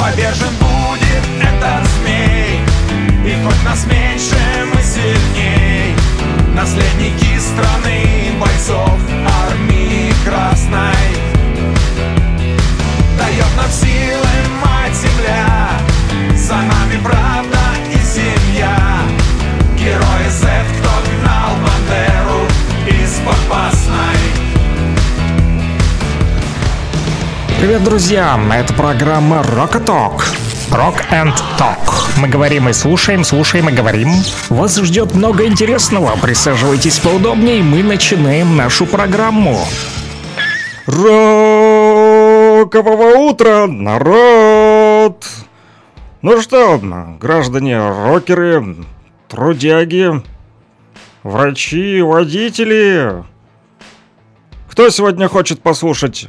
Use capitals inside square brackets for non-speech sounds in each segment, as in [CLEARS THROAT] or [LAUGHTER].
Повержен будет этот змей. И хоть нас меньше, мы сильней. Наследники страны бойцов армии красной. Дает нам силы мать земля. За нами правда Привет, друзья! Это программа Rock Talk. Rock and Talk. Мы говорим и слушаем, слушаем и говорим. Вас ждет много интересного. Присаживайтесь поудобнее, мы начинаем нашу программу. Рокового утра, народ! Ну что, граждане рокеры, трудяги, врачи, водители, кто сегодня хочет послушать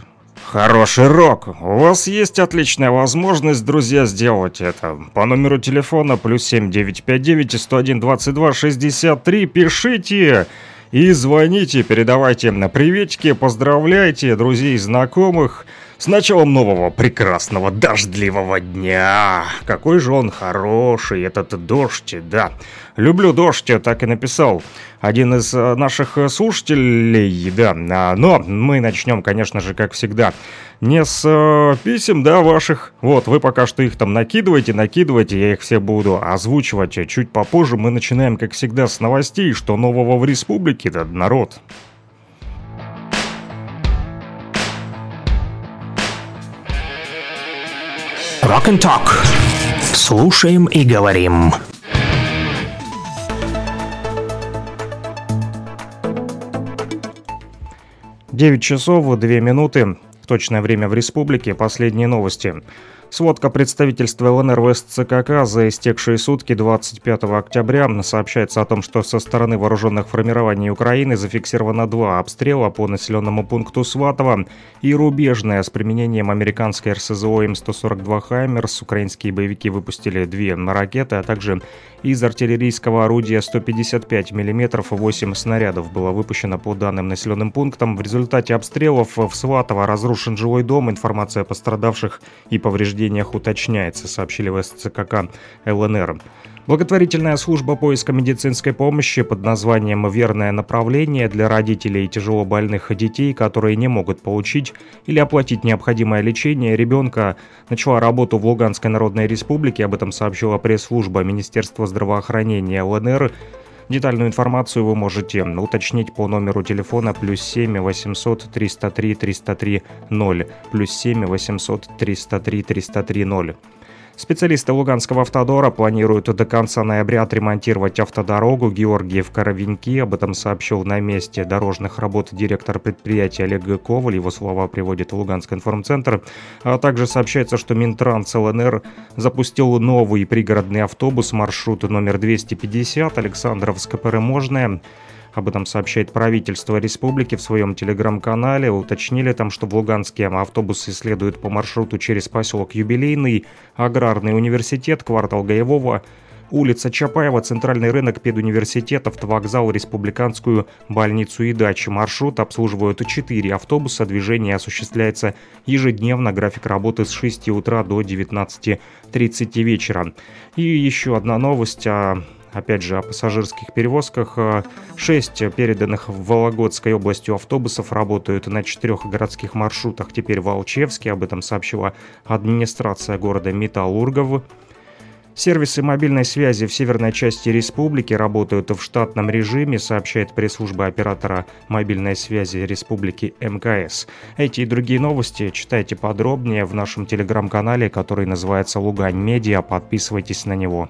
Хороший рок. У вас есть отличная возможность, друзья, сделать это. По номеру телефона плюс 7959 101 22 63 пишите и звоните, передавайте на приветики, поздравляйте друзей и знакомых с началом нового прекрасного дождливого дня. Какой же он хороший, этот дождь, да. Люблю дождь, так и написал один из э, наших слушателей, да. А, но мы начнем, конечно же, как всегда, не с э, писем, да, ваших. Вот, вы пока что их там накидываете, накидываете, я их все буду озвучивать чуть попозже. Мы начинаем, как всегда, с новостей, что нового в республике, да, народ. Rock and Talk. Слушаем и говорим. 9 часов 2 минуты. Точное время в республике. Последние новости. Сводка представительства ЛНР в СЦКК за истекшие сутки 25 октября сообщается о том, что со стороны вооруженных формирований Украины зафиксировано два обстрела по населенному пункту Сватово и рубежное с применением американской РСЗО М142 «Хаймерс». Украинские боевики выпустили две ракеты, а также из артиллерийского орудия 155 мм 8 снарядов было выпущено по данным населенным пунктам. В результате обстрелов в Сватово разрушен жилой дом. Информация о пострадавших и повреждениях уточняется, сообщили в СЦКК ЛНР. Благотворительная служба поиска медицинской помощи под названием «Верное направление» для родителей тяжело больных детей, которые не могут получить или оплатить необходимое лечение ребенка, начала работу в Луганской Народной Республике. Об этом сообщила пресс-служба Министерства здравоохранения ЛНР. Детальную информацию вы можете уточнить по номеру телефона плюс 7 800 303 303 0 плюс 7 800 303 303 0. Специалисты Луганского автодора планируют до конца ноября отремонтировать автодорогу Георгиев-Коровенки. Об этом сообщил на месте дорожных работ директор предприятия Олег Коваль. Его слова приводит Луганский информцентр. А также сообщается, что Минтранс ЛНР запустил новый пригородный автобус маршрут номер 250 Александровск-Переможная. Об этом сообщает правительство республики в своем телеграм-канале. Уточнили там, что в Луганске автобусы следуют по маршруту через поселок Юбилейный, Аграрный университет, квартал Гаевого, улица Чапаева, центральный рынок педуниверситет, автовокзал, республиканскую больницу и дачи. Маршрут обслуживают 4 автобуса, движение осуществляется ежедневно, график работы с 6 утра до 19.30 вечера. И еще одна новость о опять же, о пассажирских перевозках. Шесть переданных в Вологодской областью автобусов работают на четырех городских маршрутах теперь в. Об этом сообщила администрация города Металлургов. Сервисы мобильной связи в северной части республики работают в штатном режиме, сообщает пресс-служба оператора мобильной связи республики МКС. Эти и другие новости читайте подробнее в нашем телеграм-канале, который называется «Лугань Медиа». Подписывайтесь на него.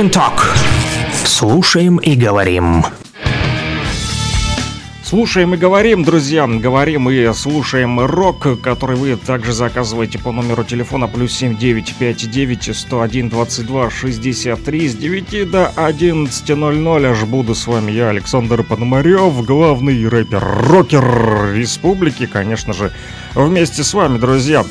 And Talk. Слушаем и говорим. Слушаем и говорим, друзья, говорим и слушаем рок, который вы также заказываете по номеру телефона плюс 7959 101 22 63 с 9 до 11.00. Аж буду с вами я, Александр Пономарев, главный рэпер-рокер республики, конечно же, вместе с вами, друзья.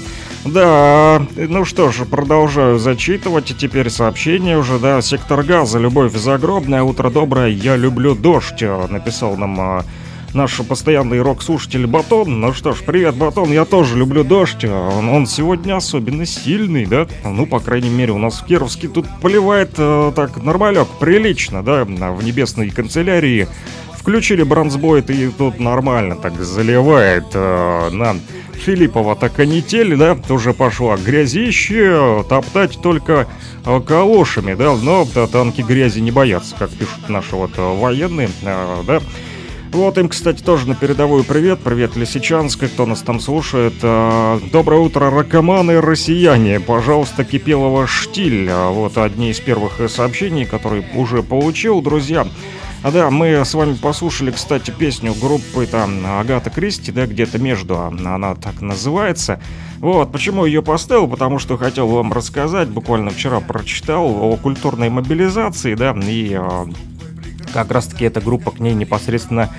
Да, ну что ж, продолжаю зачитывать теперь сообщение уже, да, сектор газа, любовь загробная, утро доброе, я люблю дождь, написал нам а, наш постоянный рок-слушатель Батон. Ну что ж, привет, Батон, я тоже люблю дождь. Он, он сегодня особенно сильный, да? Ну, по крайней мере, у нас в Кировске тут поливает э, так нормалек, прилично, да, в небесной канцелярии. Включили бронзбойт и тут нормально так заливает э, нам Филиппова-то канитель, да, тоже пошла грязище, топтать только э, калошами, да, но да, танки грязи не боятся, как пишут наши вот э, военные, э, да. Вот им, кстати, тоже на передовую привет. Привет, Лисичанск, кто нас там слушает. Доброе утро, ракоманы россияне. Пожалуйста, Кипелова штиль. Вот одни из первых сообщений, которые уже получил, друзья. А да, мы с вами послушали, кстати, песню группы там Агата Кристи, да, где-то между, она так называется. Вот, почему ее поставил, потому что хотел вам рассказать, буквально вчера прочитал о культурной мобилизации, да, и э, как раз таки эта группа к ней непосредственно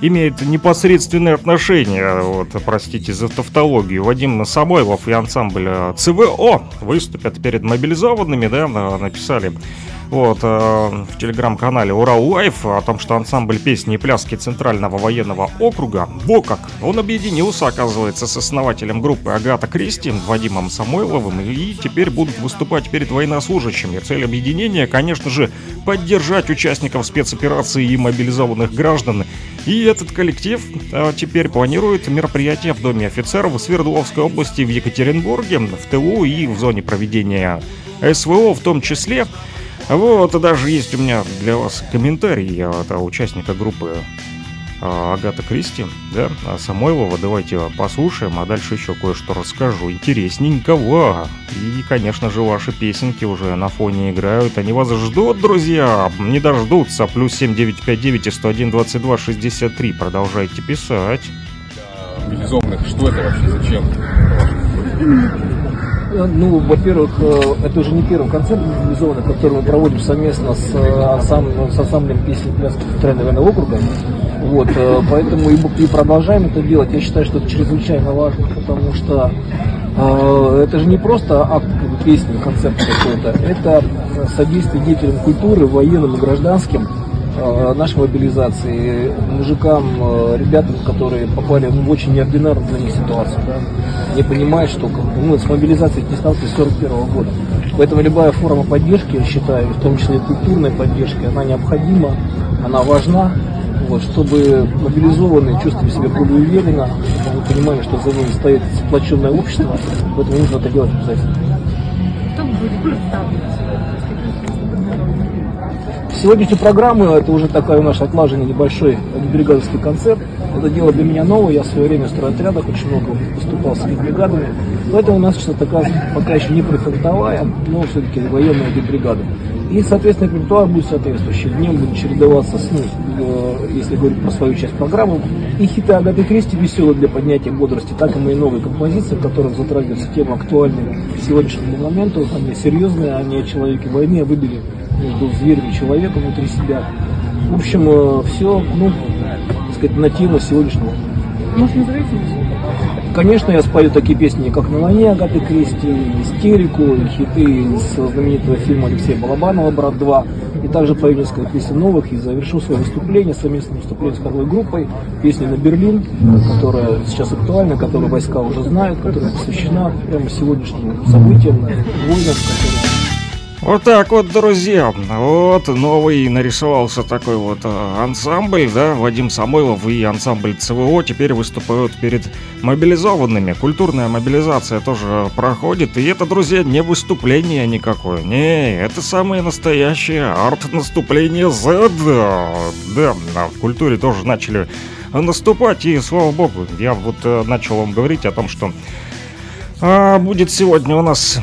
имеет непосредственное отношение, вот, простите за тавтологию. Вадим Самойлов и ансамбль э, ЦВО выступят перед мобилизованными, да, написали вот, э, в телеграм-канале Урал Лайф о том, что ансамбль песни и пляски Центрального военного округа, во как, он объединился, оказывается, с основателем группы Агата Кристи, Вадимом Самойловым, и теперь будут выступать перед военнослужащими. Цель объединения, конечно же, поддержать участников спецоперации и мобилизованных граждан. И этот коллектив э, теперь планирует мероприятия в Доме офицеров в Свердловской области, в Екатеринбурге, в ТУ и в зоне проведения СВО в том числе. Вот, даже есть у меня для вас комментарий от участника группы а, Агата Кристи, да, а Самойлова. Давайте послушаем, а дальше еще кое-что расскажу. Интересненького. И, конечно же, ваши песенки уже на фоне играют. Они вас ждут, друзья. Не дождутся. Плюс 7959 и 101 22 63. Продолжайте писать. мобилизованных, что это вообще, зачем? Ну, во-первых, э, это уже не первый концерт мобилизованный, который мы проводим совместно с, э, ансамблем, с ансамблем песни пляски Центрального военного округа. Вот, э, поэтому и, и продолжаем это делать. Я считаю, что это чрезвычайно важно, потому что э, это же не просто акт песни, концерт какой-то, это содействие деятелям культуры, военным и гражданским, э, нашей мобилизации, мужикам, э, ребятам, которые попали в очень неординарную для них ситуацию, да, не понимают, что мы с мобилизацией не сталкивались с 41 года. Поэтому любая форма поддержки, я считаю, в том числе и культурной поддержки, она необходима, она важна, вот, чтобы мобилизованные чувствовали себя более уверенно, чтобы они понимали, что за ними стоит сплоченное общество, поэтому нужно это делать обязательно. Кто будет представлен Сегодняшнюю программу, это уже такая у нас отлаженный небольшой бригадовский концерт. Это дело для меня новое, я в свое время в стройотрядах очень много выступал с бригадами. Поэтому у нас что-то пока еще не профронтовая, но все-таки военная бригада. И, соответственно, репертуар будет соответствующий. Днем будет чередоваться с ним, э, если говорить про свою часть программы. И хиты Агаты Кристи веселые для поднятия бодрости, так и мои новые композиции, в которых затрагивается тема актуальная к сегодняшнему моменту. Они серьезные, они о человеке войны, о выборе между зверем и человеком внутри себя. В общем, все, ну, так сказать, на тему сегодняшнего. Может, назовите Конечно, я спою такие песни, как «На войне» Агаты Кристи, «Истерику», и хиты из знаменитого фильма Алексея Балабанова «Брат 2». И также пою несколько песен новых и завершу свое выступление, совместное выступление с хоровой группой, песня на Берлин, которая сейчас актуальна, которую войска уже знают, которая посвящена прямо сегодняшним событиям, войнам, которые Вот так вот, друзья. Вот новый нарисовался такой вот э, ансамбль, да, Вадим Самойлов и ансамбль ЦВО теперь выступают перед мобилизованными. Культурная мобилизация тоже проходит, и это, друзья, не выступление никакое. Не, это самое настоящее арт-наступление Z. Да, а в культуре тоже начали наступать, и слава богу, я вот э, начал вам говорить о том, что а, будет сегодня у нас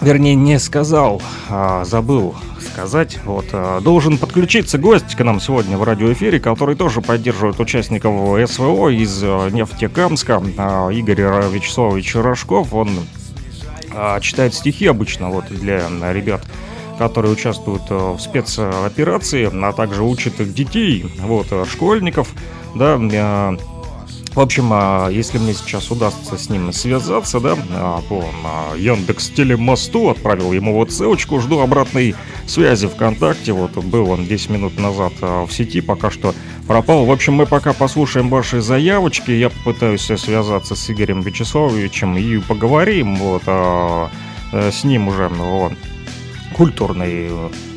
вернее, не сказал, а забыл сказать. Вот, а, должен подключиться гость к нам сегодня в радиоэфире, который тоже поддерживает участников СВО из а, Нефтекамска, а, Игорь Вячеславович Рожков. Он читает стихи обычно вот для ребят которые участвуют в спецоперации, а также учат детей, вот, школьников, да, в общем, а, если мне сейчас удастся с ним связаться, да, а, по а, Яндекс Телемосту, отправил ему вот ссылочку, жду обратной связи ВКонтакте, вот был он 10 минут назад в сети, пока что пропал. В общем, мы пока послушаем ваши заявочки, я попытаюсь связаться с Игорем Вячеславовичем и поговорим, вот, с ним уже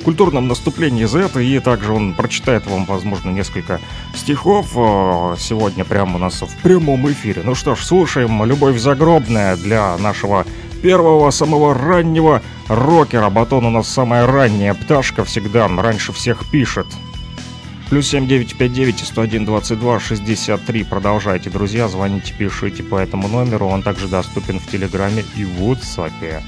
культурном наступлении Z, и также он прочитает вам, возможно, несколько стихов э, сегодня прямо у нас в прямом эфире. Ну что ж, слушаем «Любовь загробная» для нашего первого, самого раннего рокера. Батон у нас самая ранняя пташка всегда, раньше всех пишет. Плюс 7959 101 22 63. Продолжайте, друзья, звоните, пишите по этому номеру. Он также доступен в Телеграме и в WhatsApp.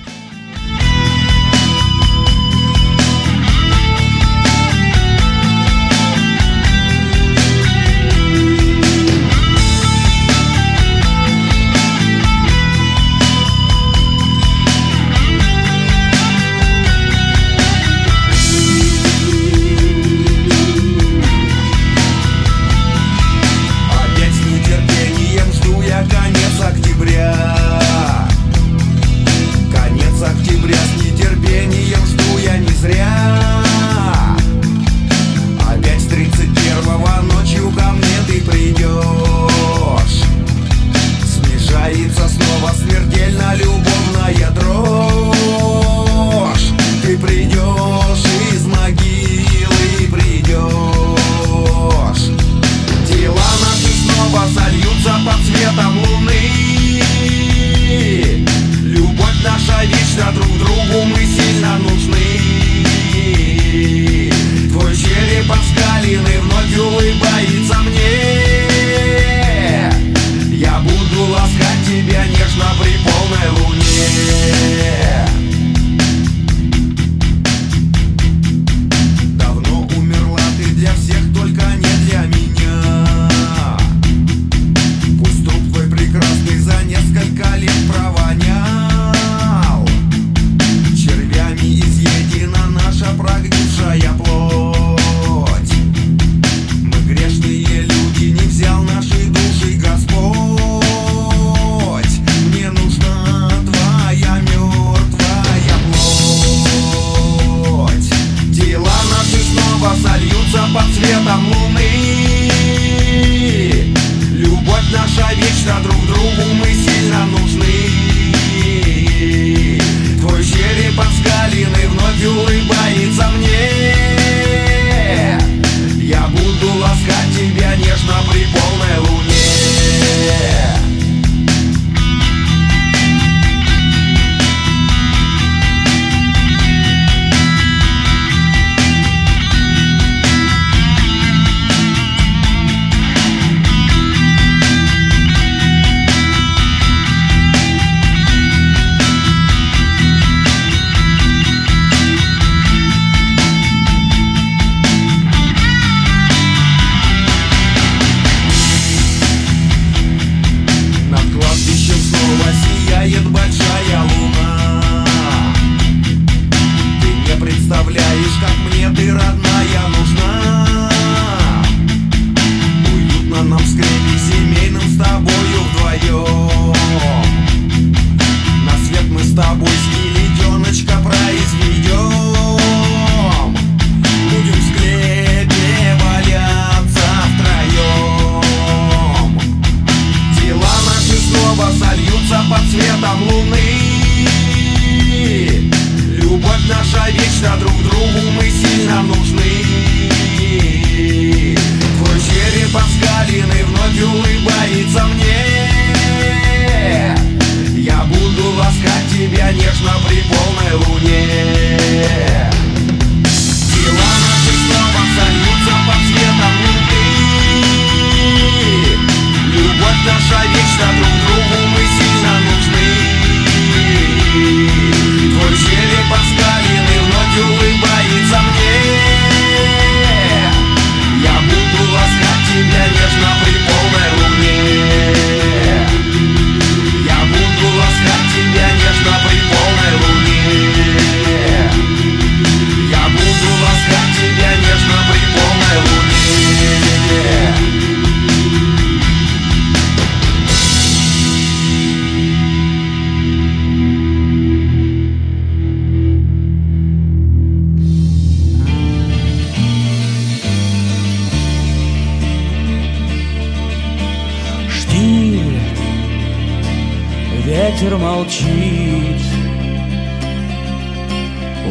ветер молчит.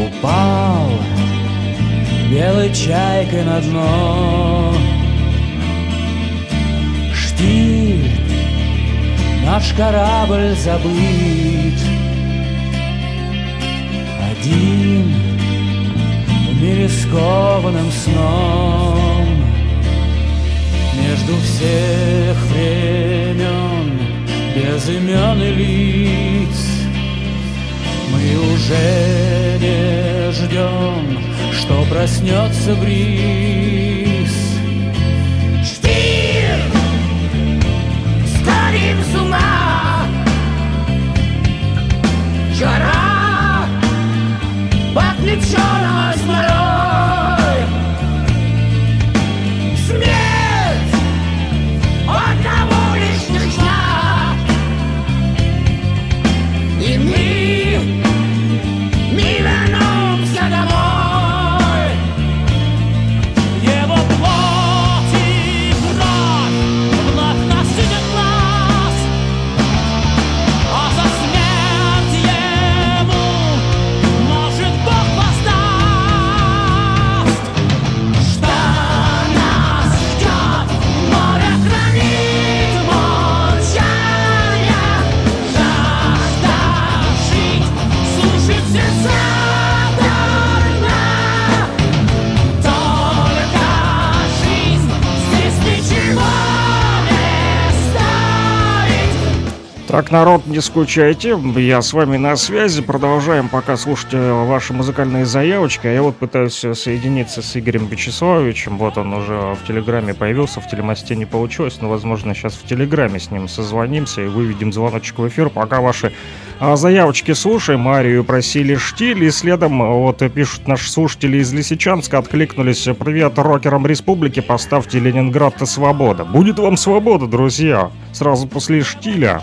Упал белой чайкой на дно. Штиль, наш корабль забыт. Один в мире скованным сном. Между всех времен без имен и лиц, мы уже не ждем, что проснется бриз. Штиль, сходим с ума, жара под плечом Так, народ, не скучайте, я с вами на связи, продолжаем пока слушать э, ваши музыкальные заявочки, а я вот пытаюсь э, соединиться с Игорем Вячеславовичем, вот он уже в Телеграме появился, в Телемосте не получилось, но, возможно, сейчас в Телеграме с ним созвонимся и выведем звоночек в эфир, пока ваши а, заявочки слушаем, Арию просили штиль, и следом, э, вот, пишут наши слушатели из Лисичанска, откликнулись, привет рокерам республики, поставьте Ленинград-то свобода. Будет вам свобода, друзья, сразу после штиля.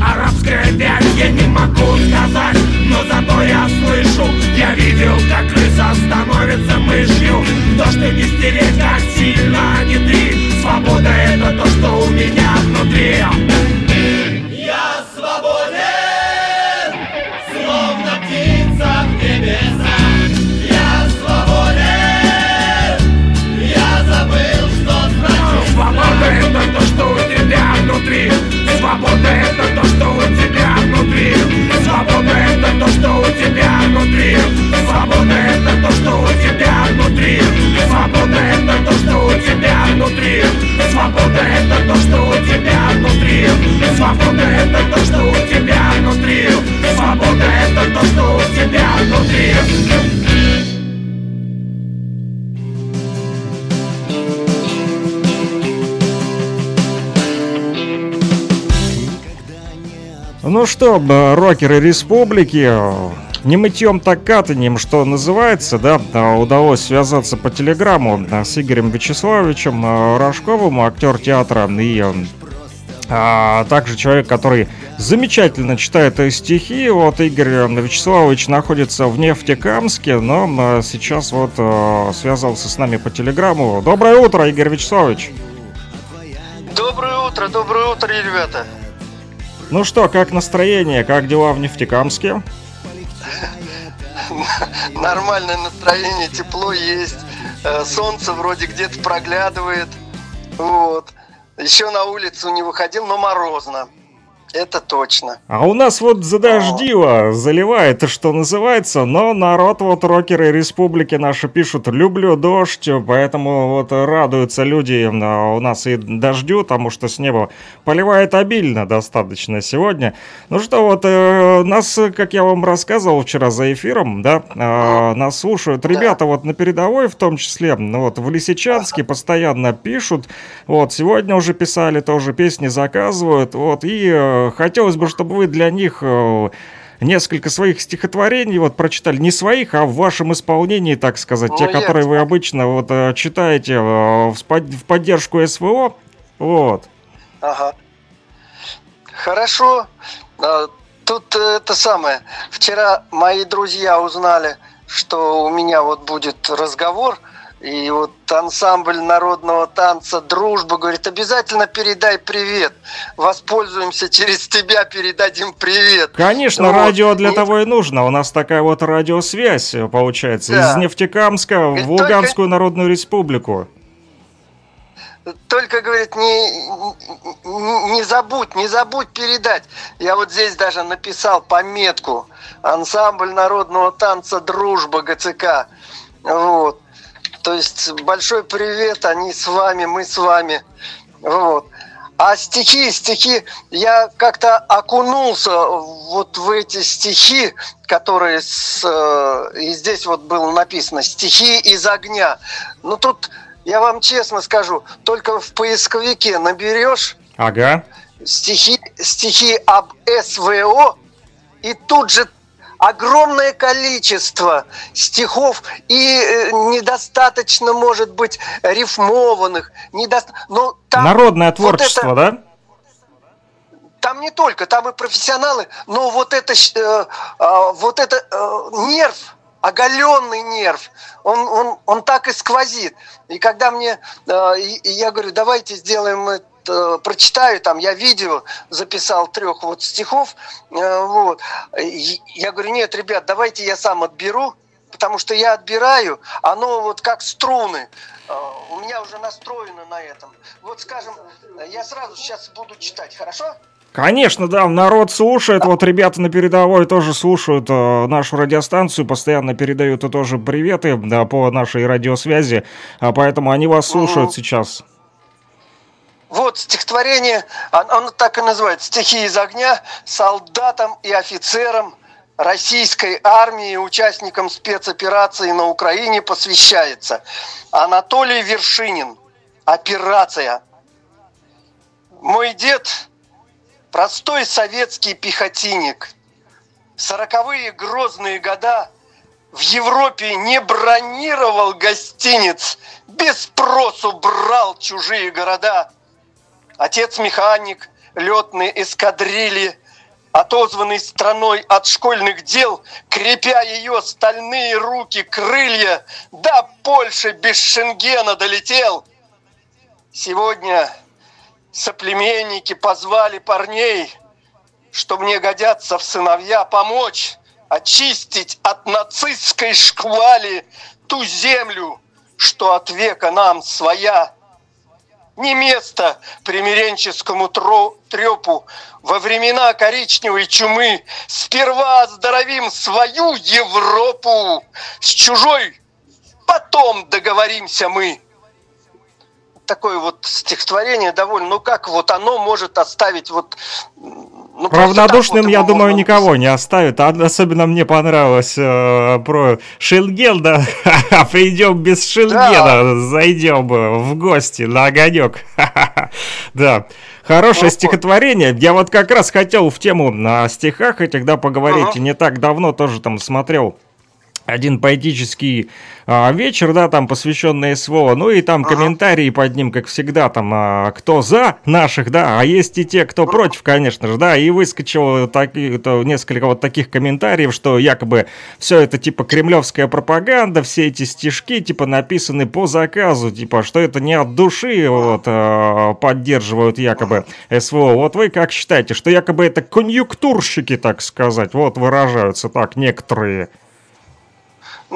Арабская вязь. Я не могу сказать, но зато я слышу. Я видел, как крыса становится мышью. То, что не стереть, как Свобода это то, что у тебя внутри. Свобода это то, что у тебя внутри. Свобода это то, что у тебя внутри. Свобода это то, что у тебя внутри. Свобода это то, что у тебя внутри. Свобода это то, что у тебя внутри. Свобода это то, что у тебя внутри Ну что, б- рокеры республики, э, не мытьем так катанием, что называется, да, э, удалось связаться по телеграмму э, с Игорем Вячеславовичем э, Рожковым, актер театра и э, а, также человек, который замечательно читает э, стихи. Вот Игорь э, Вячеславович находится в Нефтекамске, но э, сейчас вот э, связался с нами по телеграмму. Доброе утро, Игорь Вячеславович. Доброе утро, доброе утро, ребята. Ну что, как настроение, как дела в Нефтекамске? [LAUGHS] Нормальное настроение, тепло есть. э, Солнце вроде где-то проглядывает. Вот. Еще на улицу не выходил, но морозно. Это точно. А у нас вот задождило, заливает, что называется, но народ вот рокеры республики наши пишут «люблю дождь», поэтому вот радуются люди у нас и дождю, потому что с неба поливает обильно достаточно сегодня. Ну что, вот э, нас, как я вам рассказывал вчера за эфиром, да, э, нас слушают ребята вот на передовой в том числе, ну вот в Лисичанске постоянно пишут, вот сегодня уже писали тоже песни заказывают, вот и э, хотелось бы, чтобы вы для них э, несколько своих стихотворений вот прочитали, не своих, а в вашем исполнении, так сказать, Ну, те, я- которые вы обычно вот э, читаете э, в поддержку СВО, вот. Ага. Хорошо. А, Тут это самое. Вчера мои друзья узнали, что у меня вот будет разговор И вот ансамбль народного танца «Дружба» говорит, обязательно передай привет. Воспользуемся через тебя, передадим привет. Конечно, Вот. радио для И- того и нужно. У нас такая вот радиосвязь, э, получается, Да. из Нефтекамска в Только- Луганскую Народную Республику. Только, говорит, не, не забудь, не забудь передать. Я вот здесь даже написал пометку. Ансамбль народного танца «Дружба» ГЦК. Вот. То есть большой привет, они с вами, мы с вами. Вот. А стихи, стихи, я как-то окунулся вот в эти стихи, которые с, э, и здесь вот было написано «Стихи из огня». Ну тут, я вам честно скажу, только в поисковике наберешь Ага. стихи, стихи об СВО, и тут же огромное количество стихов и э, недостаточно, может быть, рифмованных. Недоста... Но там Народное вот творчество, это- да? Там не только, там и профессионалы, но вот это, э, а, вот это э, нерв, оголенный нерв, он, он, он так и сквозит. И когда мне, э, я говорю, давайте сделаем э, прочитаю, там, я видео записал трех вот стихов, э, вот. И Я говорю, нет, ребят, давайте я сам отберу, потому что я отбираю, оно вот как струны. Э, У меня уже настроено на этом. Вот, скажем, я сразу сейчас буду читать, хорошо? Конечно, да, народ слушает, вот ребята на передовой тоже слушают э, нашу радиостанцию, постоянно передают и тоже приветы да, по нашей радиосвязи, а поэтому они вас слушают Мгм. сейчас. Вот стихотворение, он- оно так и называется, «Стихи из огня» солдатам и офицерам российской армии участникам спецоперации на Украине посвящается. Анатолий Вершинин. Операция. Мой дед – простой советский пехотинник. Сороковые грозные года в Европе не бронировал гостиниц, без спросу брал чужие города. Отец механик летной эскадрильи, отозванный страной от школьных дел, крепя ее стальные руки, крылья, до Польши без Шенгена долетел. Сегодня соплеменники позвали парней, что мне годятся в сыновья помочь очистить от нацистской шквали ту землю, что от века нам своя. Не место примиренческому трепу во времена коричневой чумы. Сперва оздоровим свою Европу, с чужой потом договоримся мы. Такое вот стихотворение довольно, ну как вот оно может оставить вот... ну, Равнодушным, так вот я думаю, можно никого не оставит. А особенно мне понравилось э, про Шенгел, да. [LAUGHS] Придем без Шенгена, зайдем э, в гости на огонек. [LAUGHS] Да. Хорошее Ну, стихотворение. Я вот как раз хотел в тему на стихах этих, да, поговорить. Ага. Не так давно тоже там смотрел один поэтический а, вечер, да, там посвященный СВО, ну и там комментарии под ним, как всегда, там, а, кто за наших, да, а есть и те, кто против, конечно же, да, и выскочило таки- то несколько вот таких комментариев, что якобы все это типа кремлевская пропаганда, все эти стишки типа написаны по заказу, типа, что это не от души вот а, поддерживают якобы СВО. Вот вы как считаете, что якобы это конъюнктурщики, так сказать, вот выражаются так некоторые?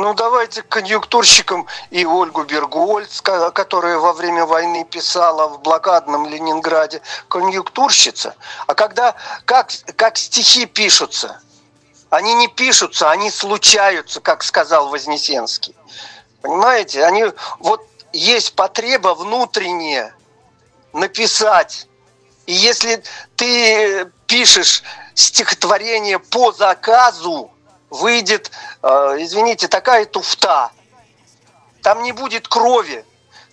Ну, давайте к конъюнктурщикам и Ольгу Бергольц, которая во время войны писала в блокадном Ленинграде. Конъюнктурщица. А когда, как, как стихи пишутся? Они не пишутся, они случаются, как сказал Вознесенский. Понимаете? Они, вот есть потреба внутренняя написать. И если ты пишешь стихотворение по заказу, выйдет, э, извините, такая туфта. Там не будет крови.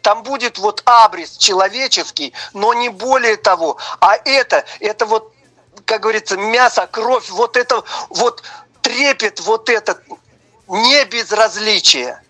Там будет вот абрис человеческий, но не более того. А это, это вот, как говорится, мясо, кровь, вот это вот трепет, вот этот не безразличие.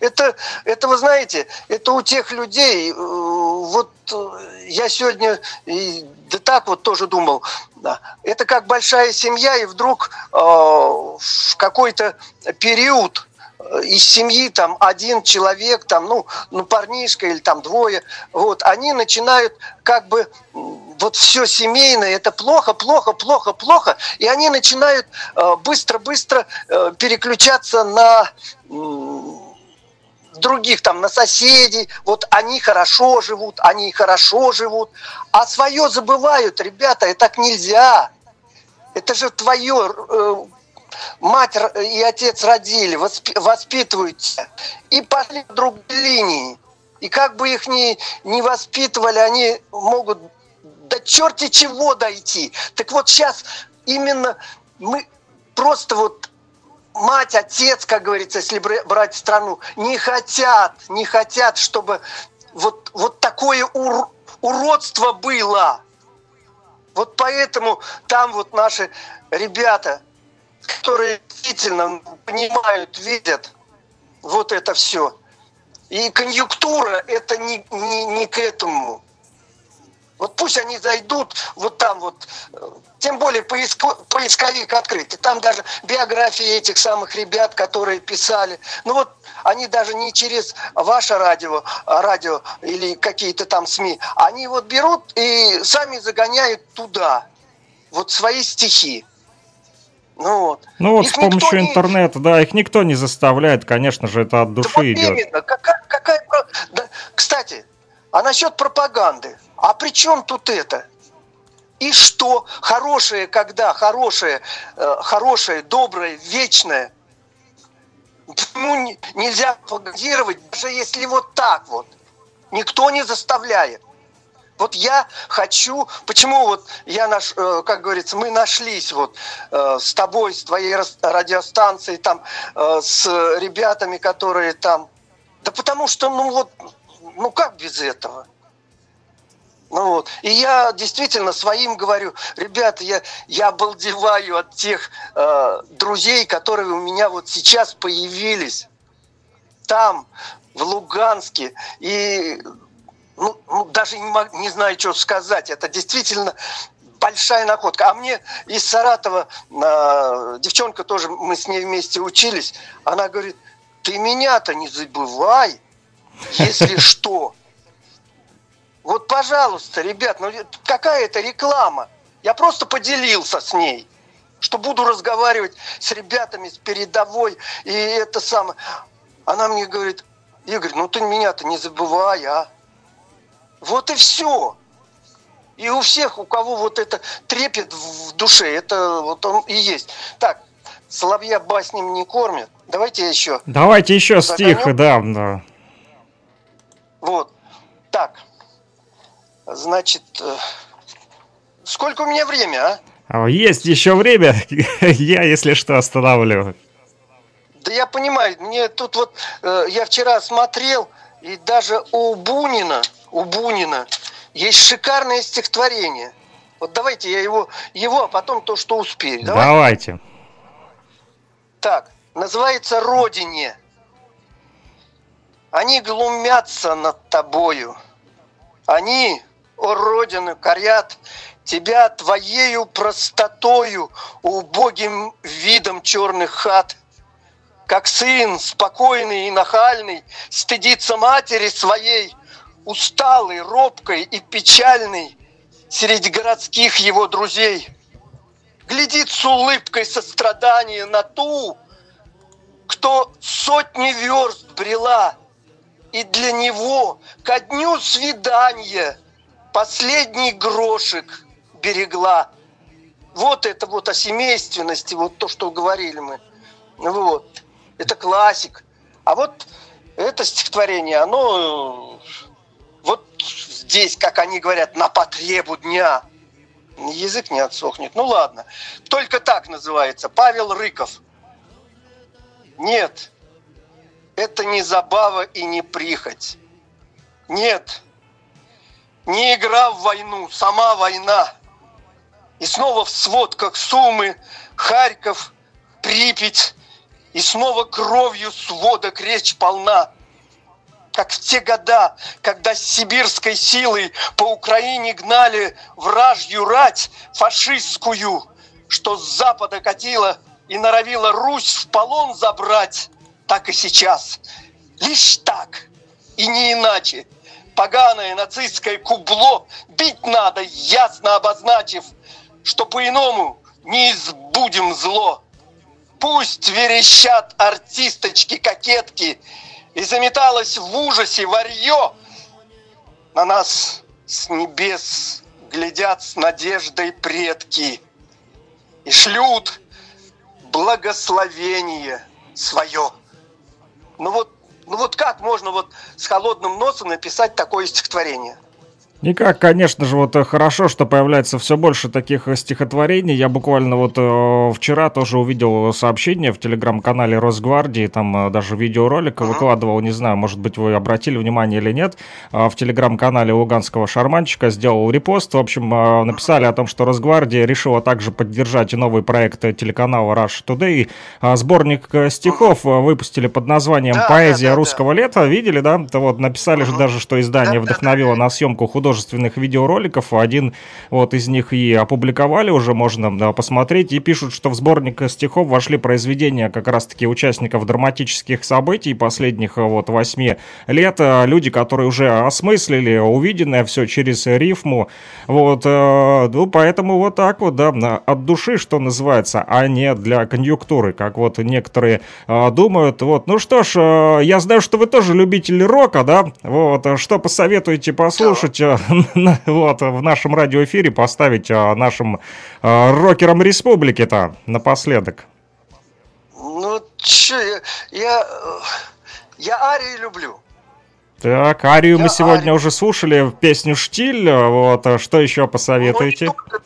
Это, это, вы знаете, это у тех людей, э, вот э, я сегодня да так вот тоже думал, да, это как большая семья, и вдруг э, в какой-то период э, из семьи там один человек, там, ну, ну, парнишка или там двое, вот, они начинают как бы вот все семейное, это плохо, плохо, плохо, плохо, и они начинают э, быстро-быстро э, переключаться на других там, на соседей, вот они хорошо живут, они хорошо живут, а свое забывают, ребята, и так нельзя. Это же твое, э, мать и отец родили, воспи- воспитывают тебя, и пошли по другой линии. И как бы их ни, не воспитывали, они могут до черти чего дойти. Так вот сейчас именно мы просто вот мать, отец, как говорится, если бра- брать страну, не хотят, не хотят, чтобы вот, вот такое ур- уродство было. Вот поэтому там вот наши ребята, которые действительно понимают, видят вот это все. И конъюнктура это не, не, не к этому. Вот пусть они зайдут вот там вот, э, тем более поиско- поисковик открыт. И там даже биографии этих самых ребят, которые писали. Ну вот они даже не через ваше радио, а радио или какие-то там СМИ. Они вот берут и сами загоняют туда вот свои стихи. Ну вот. Ну вот Их с помощью не- интернета, да, их никто не заставляет, конечно же, это от Да души вот идет. именно. Какая, какая да, Кстати, а насчет пропаганды. А при чем тут это? И что? Хорошее, когда хорошее, э, хорошее, доброе, вечное. Не- нельзя пропагандировать, даже если вот так вот? Никто не заставляет. Вот я хочу, почему вот я наш, э, как говорится, мы нашлись вот э, с тобой, с твоей радиостанцией, там, с ребятами, которые там. Да потому что, ну вот, ну как без этого? Ну вот. И я действительно своим говорю, ребята, я, я обалдеваю от тех э, друзей, которые у меня вот сейчас появились там, в Луганске. И ну, ну, даже не, мог- не знаю, что сказать. Это действительно большая находка. А мне из Саратова э, девчонка тоже, мы с ней вместе учились, она говорит, ты меня-то не забывай, если [LAUGHS] что. Вот, пожалуйста, ребят, ну какая это реклама? Я просто поделился с ней, что буду разговаривать с ребятами с передовой, и это самое. Она мне говорит, Игорь, ну ты меня-то не забывай, а. Вот и все. И у всех, у кого вот это трепет в душе, это вот он и есть. Так, соловья басням не кормят. Давайте еще. Давайте еще стих, да, да. Вот. Так. Значит, э, сколько у меня время, а? А, Есть еще время, [LAUGHS] я, если что, останавливаю. Да я понимаю, мне тут вот, э, я вчера смотрел, и даже у Бунина, у Бунина есть шикарное стихотворение. Вот давайте я его, его, а потом то, что успею. Давай? Давайте. Так, называется «Родине». Они глумятся над тобою. Они, о Родина, корят тебя твоею простотою, убогим видом черных хат. Как сын, спокойный и нахальный, стыдится матери своей, усталый, робкой и печальный, среди городских его друзей. Глядит с улыбкой сострадания на ту, кто сотни верст брела, и для него ко дню свидания последний грошек берегла. Вот это вот о семейственности, вот то, что говорили мы. Вот. Это классик. А вот это стихотворение, оно э, вот здесь, как они говорят, на потребу дня. Язык не отсохнет. Ну ладно. Только так называется. Павел Рыков. Нет, это не забава и не прихоть. Нет, не игра в войну, сама война. И снова в сводках Сумы, Харьков, Припять. И снова кровью сводок речь полна. Как в те года, когда с сибирской силой по Украине гнали вражью рать фашистскую, что с запада катила и норовила Русь в полон забрать. Так и сейчас. Лишь так и не иначе. Поганое нацистское кубло бить надо, ясно обозначив, что по-иному не избудем зло. Пусть верещат артисточки-кокетки, и заметалось в ужасе варье. На нас с небес глядят с надеждой предки и шлют благословение свое. Ну вот, ну вот как можно вот с холодным носом написать такое стихотворение? Никак, конечно же, вот э, хорошо, что появляется все больше таких э, стихотворений. Я буквально вот э, вчера тоже увидел сообщение в телеграм-канале Росгвардии, там э, даже видеоролик выкладывал, не знаю, может быть, вы обратили внимание или нет, э, в телеграм-канале Луганского шарманщика сделал репост. В общем, э, написали о том, что Росгвардия решила также поддержать новый проект э, телеканала Rush Today. А Сборник э, стихов э, выпустили под названием Да, «Поэзия да, да, русского лета». Видели, да? Вот написали же даже, что издание вдохновило на съемку художественных видеороликов. Один вот из них и опубликовали уже, можно да, посмотреть. И пишут, что в сборник стихов вошли произведения как раз-таки участников драматических событий последних э, вот восьми лет. Э, Люди, которые уже осмыслили увиденное все через рифму. Вот, э, ну, поэтому вот так вот, да, от души, что называется, а не для конъюнктуры, как вот некоторые думают. Вот, ну что ж, я знаю, что вы тоже любители рока, да? Вот, что посоветуете послушать на- [LAUGHS] вот, в нашем радиоэфире, поставить э, нашим э, рокерам республики-то напоследок? Ну, че, я, я, Арию люблю. Так, Арию мы Я сегодня Арию. уже слушали, песню «Штиль», вот, а что еще посоветуете? Ну, не только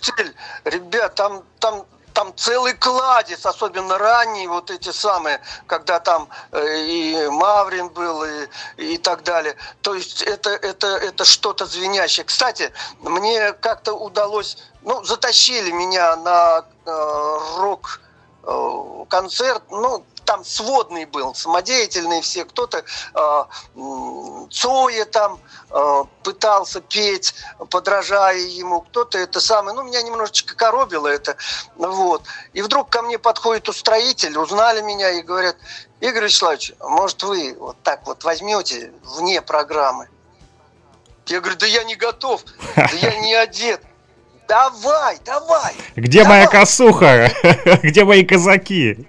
«Штиль». Ребят, там, там, там целый кладезь, особенно ранние вот эти самые, когда там э, и Маврин был, и, и так далее. То есть это, это, это что-то звенящее. Кстати, мне как-то удалось, ну, затащили меня на э, рок э, концерт, ну, там сводный был, самодеятельный все, кто-то э, Цоя там э, пытался петь, подражая ему, кто-то это самое, ну, меня немножечко коробило это, вот. И вдруг ко мне подходит устроитель, узнали меня и говорят, Игорь Вячеславович, может вы вот так вот возьмете вне программы? Я говорю, да я не готов, да я не одет. Давай, давай. Где давай. моя косуха? [LAUGHS] Где мои казаки?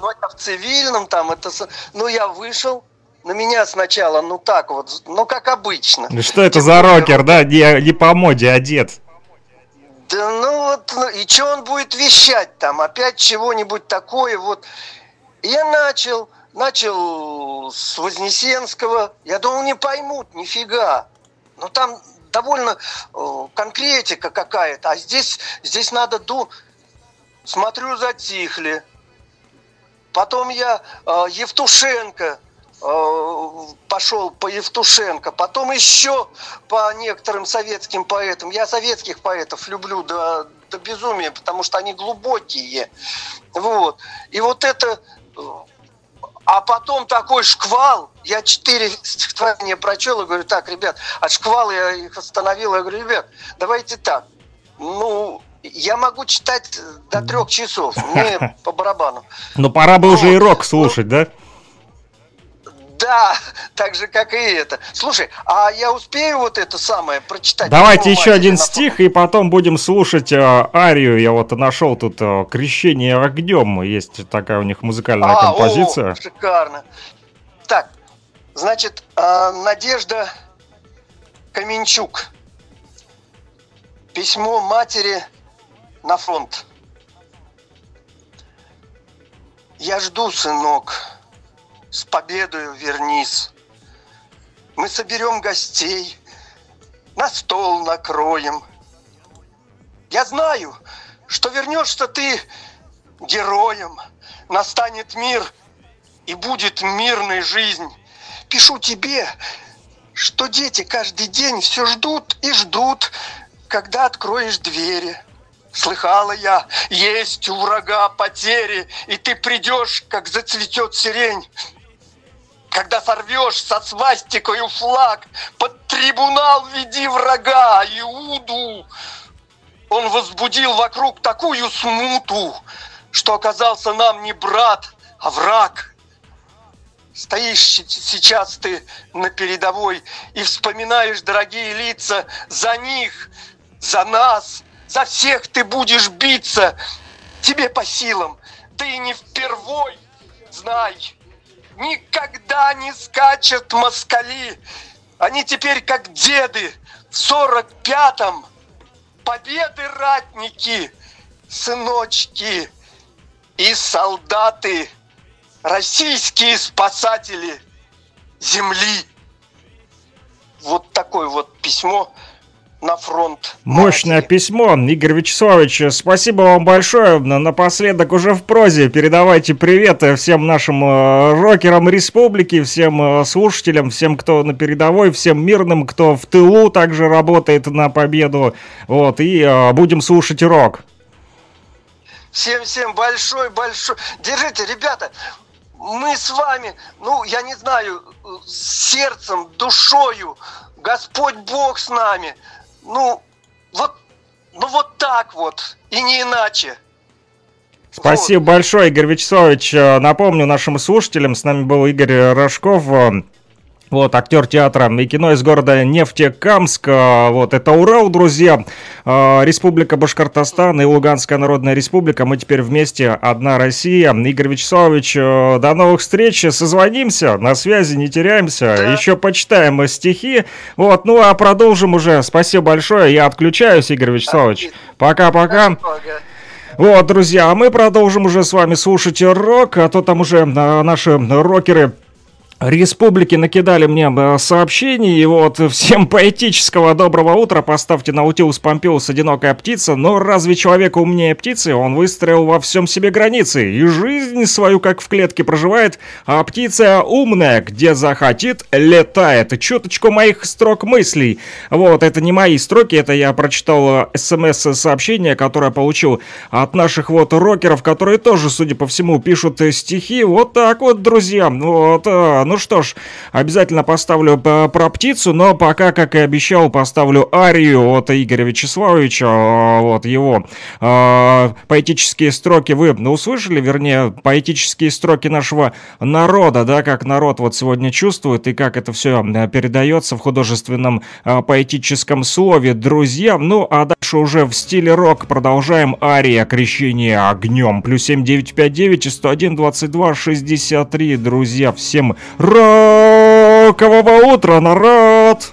Ну, это в цивильном там, это... Ну, я вышел, на меня сначала, ну, так вот, ну, как обычно. Ну Что это за рокер, да? Не, не по моде одет. Да ну вот, ну, и что он будет вещать там? Опять чего-нибудь такое вот. И я начал, начал с Вознесенского. Я думал, не поймут, нифига. Но там довольно э, конкретика какая-то. А здесь, здесь надо ду... Смотрю, затихли. Потом я э, Евтушенко э, пошел по Евтушенко, потом еще по некоторым советским поэтам. Я советских поэтов люблю до, до безумия, потому что они глубокие. Вот. И вот это... э, А потом такой шквал. Я четыре стихотворения прочел и говорю, так, ребят, от шквала я их остановил. Я говорю, ребят, давайте так. Ну, я могу читать до трех часов. [LAUGHS] Мне по барабану. Ну пора бы уже и Вот. рок слушать, да? Да, [LAUGHS] так же, как и это. Слушай, а я успею вот это самое прочитать? Давайте Ну, еще один стих, и потом будем слушать э, арию. Я вот нашел тут э, «Крещение огнем». Есть такая у них музыкальная А, композиция. о, шикарно. Так, значит, а, Надежда Каменчук. Письмо матери на фронт. Я жду, сынок, с победою вернись. Мы соберем гостей, на стол накроем. Я знаю, что вернешься ты героем, настанет мир и будет мирной жизнь. Пишу тебе, что дети каждый день все ждут и ждут, когда откроешь двери. Слыхала я, есть у врага потери, и ты придешь, как зацветет сирень. Когда сорвешь со свастикою флаг, под трибунал веди врага, Иуду. Он возбудил вокруг такую смуту, что оказался нам не брат, а враг. Стоишь сейчас ты на передовой и вспоминаешь дорогие лица за них, за нас, за всех ты будешь биться. Тебе по силам, ты не впервой, знай, никогда не скачут москали. Они теперь как деды в сорок пятом. Победы ратники, сыночки и солдаты, российские спасатели земли. Вот такое вот письмо на фронт. Мощное письмо, Игорь Вячеславович. Спасибо вам большое. На- Напоследок уже в прозе передавайте привет э, всем нашим э, рокерам республики, всем э, слушателям, всем, кто на передовой, всем мирным, кто в тылу также работает на победу. Вот, и будем слушать рок. Всем-всем большой-большой. Держите, ребята, мы с вами, ну, я не знаю, сердцем, душою, Господь Бог с нами. Ну, вот, ну вот так вот, и не иначе. Спасибо большое, Игорь Вячеславович. Э, Напомню нашим слушателям, с нами был Игорь Рожков, э, вот, актер театра и кино из города Нефтекамск. Э, Вот, это Урал, друзья. Э, Республика Башкортостан и Луганская Народная Республика. Мы теперь вместе, одна Россия. Игорь Вячеславович, э, до новых встреч. Созвонимся, на связи, не теряемся. Да. Еще почитаем стихи. Вот, ну а продолжим уже. Спасибо большое. Я отключаюсь, Игорь Вячеславович. Пока-пока. Вот, друзья, а мы продолжим уже с вами слушать рок, а то там уже э, наши рокеры Республики накидали мне э, сообщений, и вот [LAUGHS] всем поэтического доброго утра, поставьте Наутилус Помпилус одинокая птица, но разве человека умнее птицы? Он выстроил во всем себе границы, и жизнь свою как в клетке проживает, а птица умная, где захотит, летает. Чуточку моих строк мыслей. Вот, это не мои строки, это я прочитал смс-сообщение, которое получил от наших вот рокеров, которые тоже, судя по всему, пишут э, стихи. Вот так вот, друзья. Вот, э, ну что ж, обязательно поставлю э, про птицу, но пока, как и обещал, поставлю арию от Игоря Вячеславовича. э, Вот его э, поэтические строки вы ну, услышали, вернее, поэтические строки нашего народа, да, как народ вот сегодня чувствует и как это все передается в художественном поэтическом слове, друзья. Ну, а дальше уже в стиле рок продолжаем ария крещение огнем. Плюс 7959 и 101 22 63, друзья. Всем рокового утра, народ!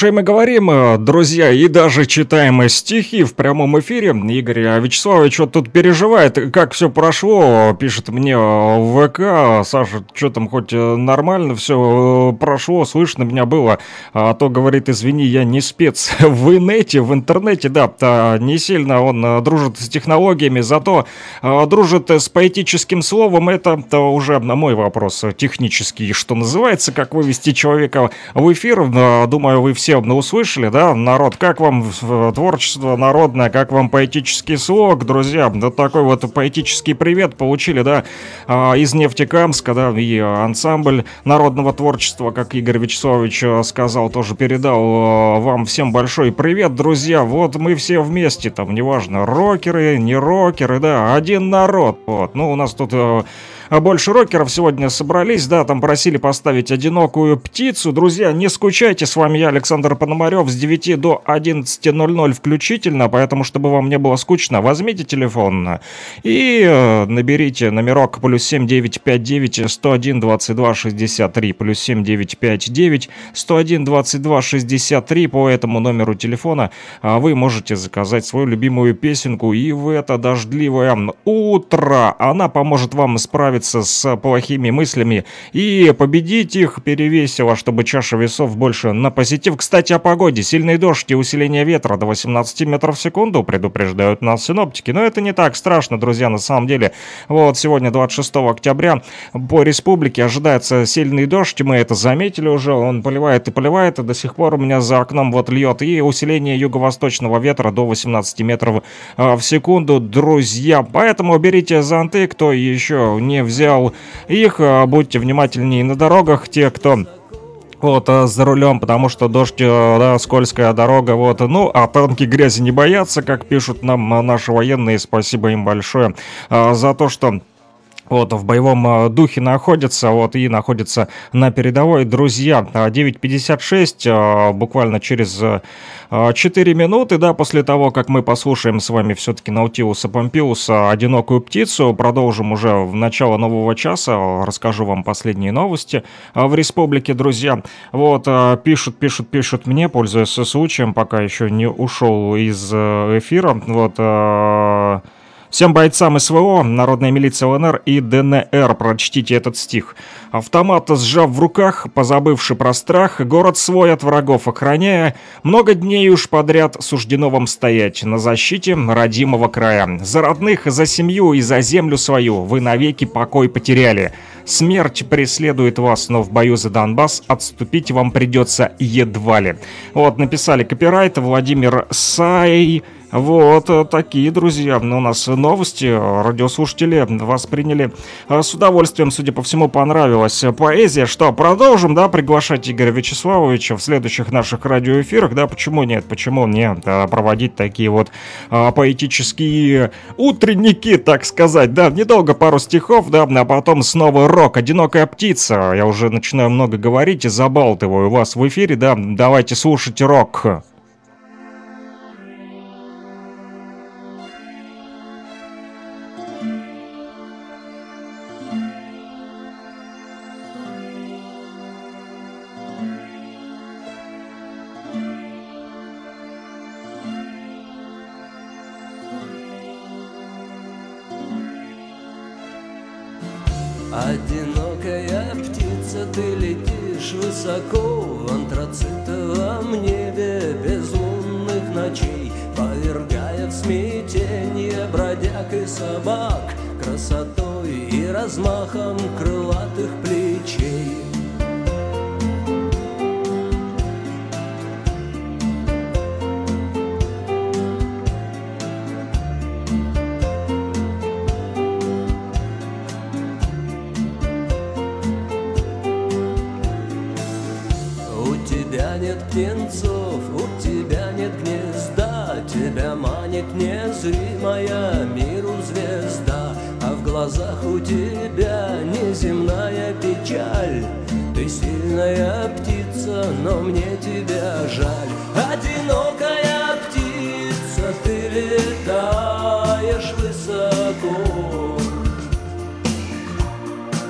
Слушаем и говорим, э, друзья, и даже читаем стихи в прямом эфире. Игорь Вячеславович вот тут переживает, как все прошло, пишет мне в ВК. Саша, что там, хоть э, нормально все прошло, слышно меня было. А то, говорит, извини, я не спец [LAUGHS] в инете, в интернете, да, не сильно он э, дружит с технологиями, зато дружит с поэтическим словом. Это уже на мой вопрос технический, что называется, как вывести человека в эфир. Думаю, вы все услышали, да, народ, как вам творчество народное, как вам поэтический слог, друзья, да такой вот поэтический привет получили, да, а, из Нефтекамска, да, и ансамбль народного творчества, как Игорь Вячеславович э, сказал, тоже передал э, вам всем большой привет, друзья, вот мы все вместе, там, неважно, рокеры, не рокеры, да, один народ, вот, ну, у нас тут э, больше рокеров сегодня собрались, да, там просили поставить «Одинокую птицу». Друзья, не скучайте, с вами я, Александр Пономарев, с 9 до 11.00 включительно, поэтому, чтобы вам не было скучно, возьмите телефон и э, наберите номерок плюс 7959 101 22 63 плюс 7959 101 22 63 по этому номеру телефона а вы можете заказать свою любимую песенку и в это дождливое утро она поможет вам справиться справиться с плохими мыслями и победить их перевесило, чтобы чаша весов больше на позитив. Кстати, о погоде. Сильный дождь и усиление ветра до 18 метров в секунду предупреждают нас синоптики. Но это не так страшно, друзья, на самом деле. Вот сегодня, 26 октября, по республике ожидается сильный дождь. Мы это заметили уже. Он поливает и поливает. И до сих пор у меня за окном вот льет. И усиление юго-восточного ветра до 18 метров а, в секунду, друзья. Поэтому берите зонты, кто еще не взял их. А, будьте внимательнее на дорогах, те, кто вот, а, за рулем, потому что дождь, э, да, скользкая дорога, вот, ну, а танки грязи не боятся, как пишут нам наши военные, спасибо им большое за то, что вот, в боевом духе находятся, вот, и находятся на передовой. Друзья, 9.56, буквально через 4 минуты, да, после того, как мы послушаем с вами все-таки Наутилуса Помпилуса «Одинокую птицу», продолжим уже в начало нового часа, расскажу вам последние новости в республике, друзья. Вот, пишут, пишут, пишут мне, пользуясь случаем, пока еще не ушел из э, эфира, вот, Всем бойцам СВО, Народная милиция ЛНР и ДНР, прочтите этот стих. Автомат сжав в руках, позабывший про страх, город свой от врагов охраняя, много дней уж подряд суждено вам стоять на защите родимого края. За родных, за семью и за землю свою вы навеки покой потеряли. Смерть преследует вас, но в бою за Донбасс отступить вам придется едва ли. Вот, написали копирайт Владимир Сай... Вот э, такие, друзья, у нас новости. Радиослушатели восприняли э, с удовольствием, судя по всему, понравилась поэзия. Что, продолжим, да, приглашать Игоря Вячеславовича в следующих наших радиоэфирах, да, почему нет, почему нет, проводить такие вот а, поэтические утренники, так сказать, да, недолго пару стихов, да, а потом снова рок, одинокая птица, я уже начинаю много говорить и забалтываю вас в эфире, да, давайте слушать рок. Печальная птица, но мне тебя жаль. Одинокая птица, ты летаешь высоко.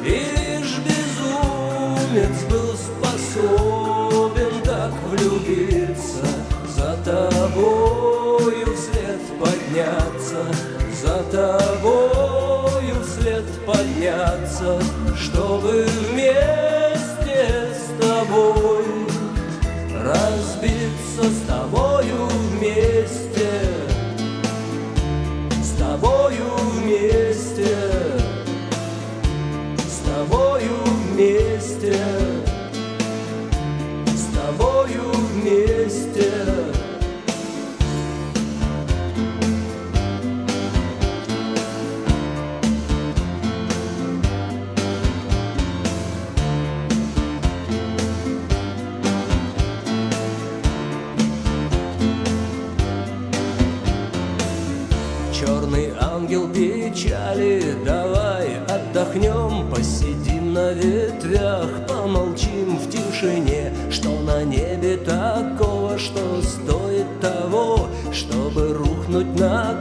И лишь безумец был способен так влюбиться. За тобою вслед подняться За тобою вслед подняться Чтобы вместе на ветвях, помолчим в тишине, что на небе такого, что стоит того, чтобы рухнуть на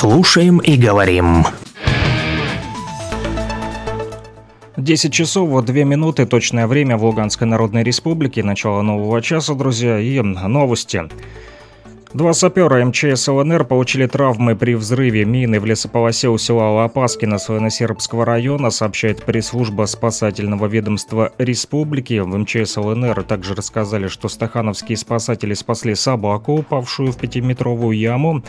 Слушаем и говорим. 10 часов, вот 2 минуты, точное время в Луганской Народной Республике, начало нового часа, друзья, и новости. Два сапера МЧС ЛНР получили травмы при взрыве мины в лесополосе у села Лопаскино Свойно-Сербского района, сообщает пресс-служба спасательного ведомства республики. В МЧС ЛНР также рассказали, что стахановские спасатели спасли собаку, упавшую в пятиметровую яму.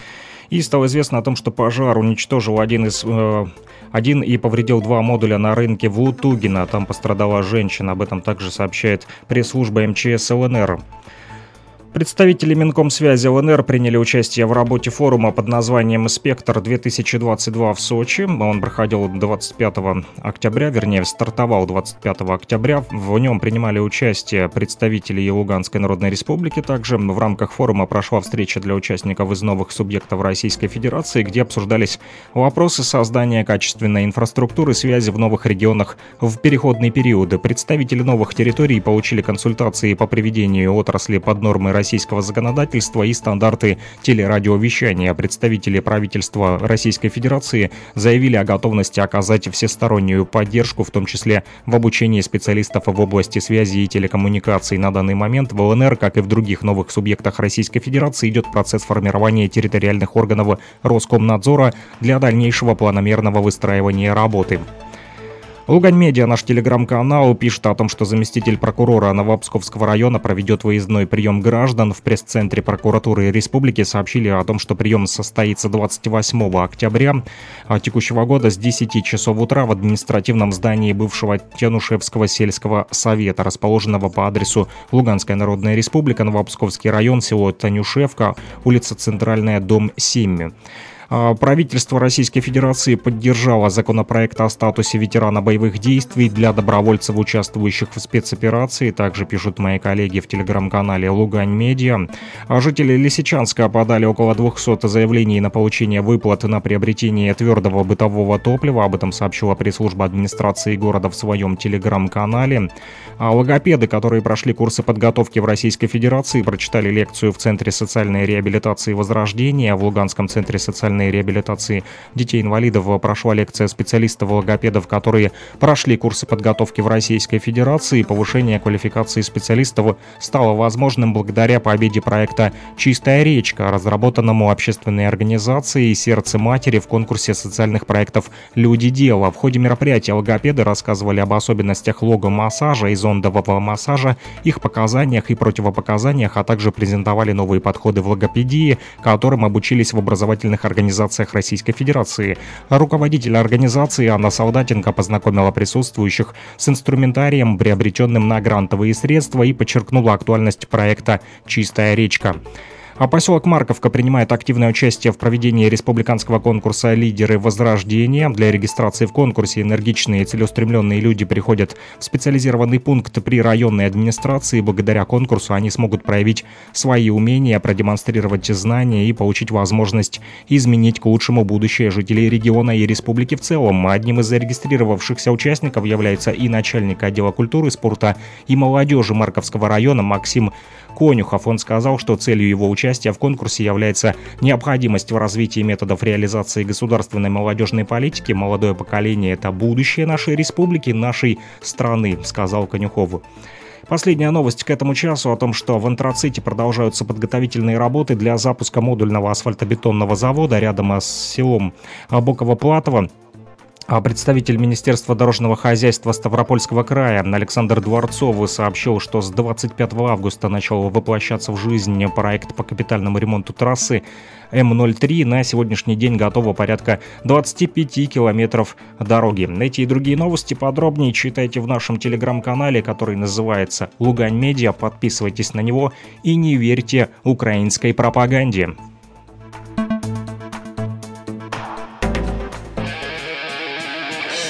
И стало известно о том, что пожар уничтожил один из э, один и повредил два модуля на рынке в Лутугино. Там пострадала женщина. Об этом также сообщает пресс-служба МЧС ЛНР. Представители Минкомсвязи ЛНР приняли участие в работе форума под названием «Спектр-2022» в Сочи. Он проходил 25 октября, вернее, стартовал 25 октября. В нем принимали участие представители Луганской Народной Республики. Также в рамках форума прошла встреча для участников из новых субъектов Российской Федерации, где обсуждались вопросы создания качественной инфраструктуры связи в новых регионах в переходные периоды. Представители новых территорий получили консультации по приведению отрасли под нормы российского законодательства и стандарты телерадиовещания. Представители правительства Российской Федерации заявили о готовности оказать всестороннюю поддержку, в том числе в обучении специалистов в области связи и телекоммуникаций. На данный момент в ЛНР, как и в других новых субъектах Российской Федерации, идет процесс формирования территориальных органов Роскомнадзора для дальнейшего планомерного выстраивания работы. Лугань Медиа, наш телеграм-канал, пишет о том, что заместитель прокурора Новопсковского района проведет выездной прием граждан. В пресс-центре прокуратуры республики сообщили о том, что прием состоится 28 октября текущего года с 10 часов утра в административном здании бывшего Тянушевского сельского совета, расположенного по адресу Луганская Народная Республика, Новопсковский район, село Танюшевка, улица Центральная, дом 7. А, правительство Российской Федерации поддержало законопроект о статусе ветерана боевых действий для добровольцев, участвующих в спецоперации. Также пишут мои коллеги в телеграм-канале Лугань Медиа. А жители Лисичанска подали около 200 заявлений на получение выплаты на приобретение твердого бытового топлива. Об этом сообщила пресс-служба администрации города в своем телеграм-канале. А логопеды, которые прошли курсы подготовки в Российской Федерации, прочитали лекцию в Центре социальной реабилитации и возрождения в Луганском центре социальной социальной реабилитации детей-инвалидов прошла лекция специалистов-логопедов, которые прошли курсы подготовки в Российской Федерации. Повышение квалификации специалистов стало возможным благодаря победе проекта «Чистая речка», разработанному общественной организацией «Сердце матери» в конкурсе социальных проектов «Люди дела». В ходе мероприятия логопеды рассказывали об особенностях логомассажа и зондового массажа, их показаниях и противопоказаниях, а также презентовали новые подходы в логопедии, которым обучились в образовательных организациях организациях Российской Федерации. Руководитель организации Анна Солдатенко познакомила присутствующих с инструментарием, приобретенным на грантовые средства и подчеркнула актуальность проекта «Чистая речка». А поселок Марковка принимает активное участие в проведении республиканского конкурса «Лидеры Возрождения». Для регистрации в конкурсе энергичные и целеустремленные люди приходят в специализированный пункт при районной администрации. Благодаря конкурсу они смогут проявить свои умения, продемонстрировать знания и получить возможность изменить к лучшему будущее жителей региона и республики в целом. Одним из зарегистрировавшихся участников является и начальник отдела культуры, спорта и молодежи Марковского района Максим Конюхов. Он сказал, что целью его участия в конкурсе является необходимость в развитии методов реализации государственной молодежной политики. Молодое поколение – это будущее нашей республики, нашей страны, сказал Конюхов. Последняя новость к этому часу о том, что в антраците продолжаются подготовительные работы для запуска модульного асфальтобетонного завода рядом с селом Боково-Платово. А представитель Министерства дорожного хозяйства Ставропольского края Александр Дворцов сообщил, что с 25 августа начал воплощаться в жизнь проект по капитальному ремонту трассы М03. На сегодняшний день готово порядка 25 километров дороги. Эти и другие новости подробнее читайте в нашем телеграм-канале, который называется «Лугань Медиа». Подписывайтесь на него и не верьте украинской пропаганде.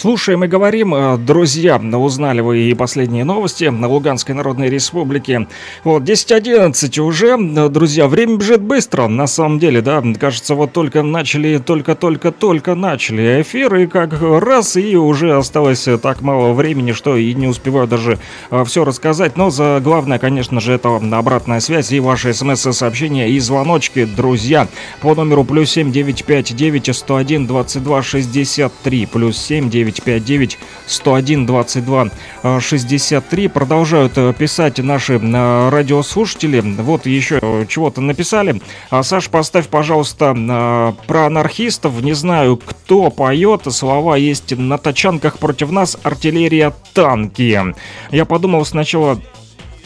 Слушаем и говорим, э, друзья, узнали вы и последние новости на Луганской Народной Республике. Вот, 10.11 уже, э, друзья, время бежит быстро, на самом деле, да, кажется, вот только начали, только-только-только начали эфир, и как раз, и уже осталось так мало времени, что и не успеваю даже все рассказать, но за главное, конечно же, это обратная связь и ваши смс-сообщения и звоночки, друзья, по номеру плюс 7959 101 22 63, плюс 7959 101 22 63. Продолжают э, писать наши э, радиослушатели. Вот еще чего-то написали. А, Саш, поставь, пожалуйста, э, про анархистов. Не знаю, кто поет. Слова есть на тачанках против нас. Артиллерия, танки. Я подумал сначала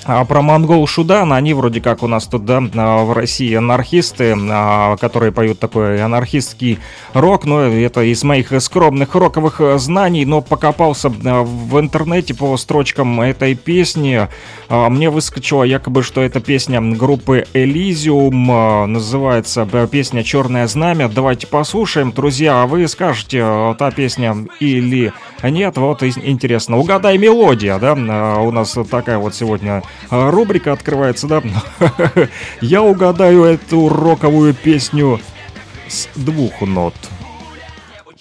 а про монгол Шудан, они вроде как у нас тут, да, а, в России анархисты, а, которые поют такой анархистский рок, но это из моих скромных роковых знаний, но покопался а, в интернете по строчкам этой песни, а, мне выскочило якобы, что это песня группы а, называется э, песня «Черное знамя», давайте послушаем, друзья, а вы скажете, та песня или нет, вот и- интересно, угадай мелодия, да, А, у нас такая вот сегодня а, рубрика открывается, да, [LAUGHS] я угадаю эту роковую песню с двух нот.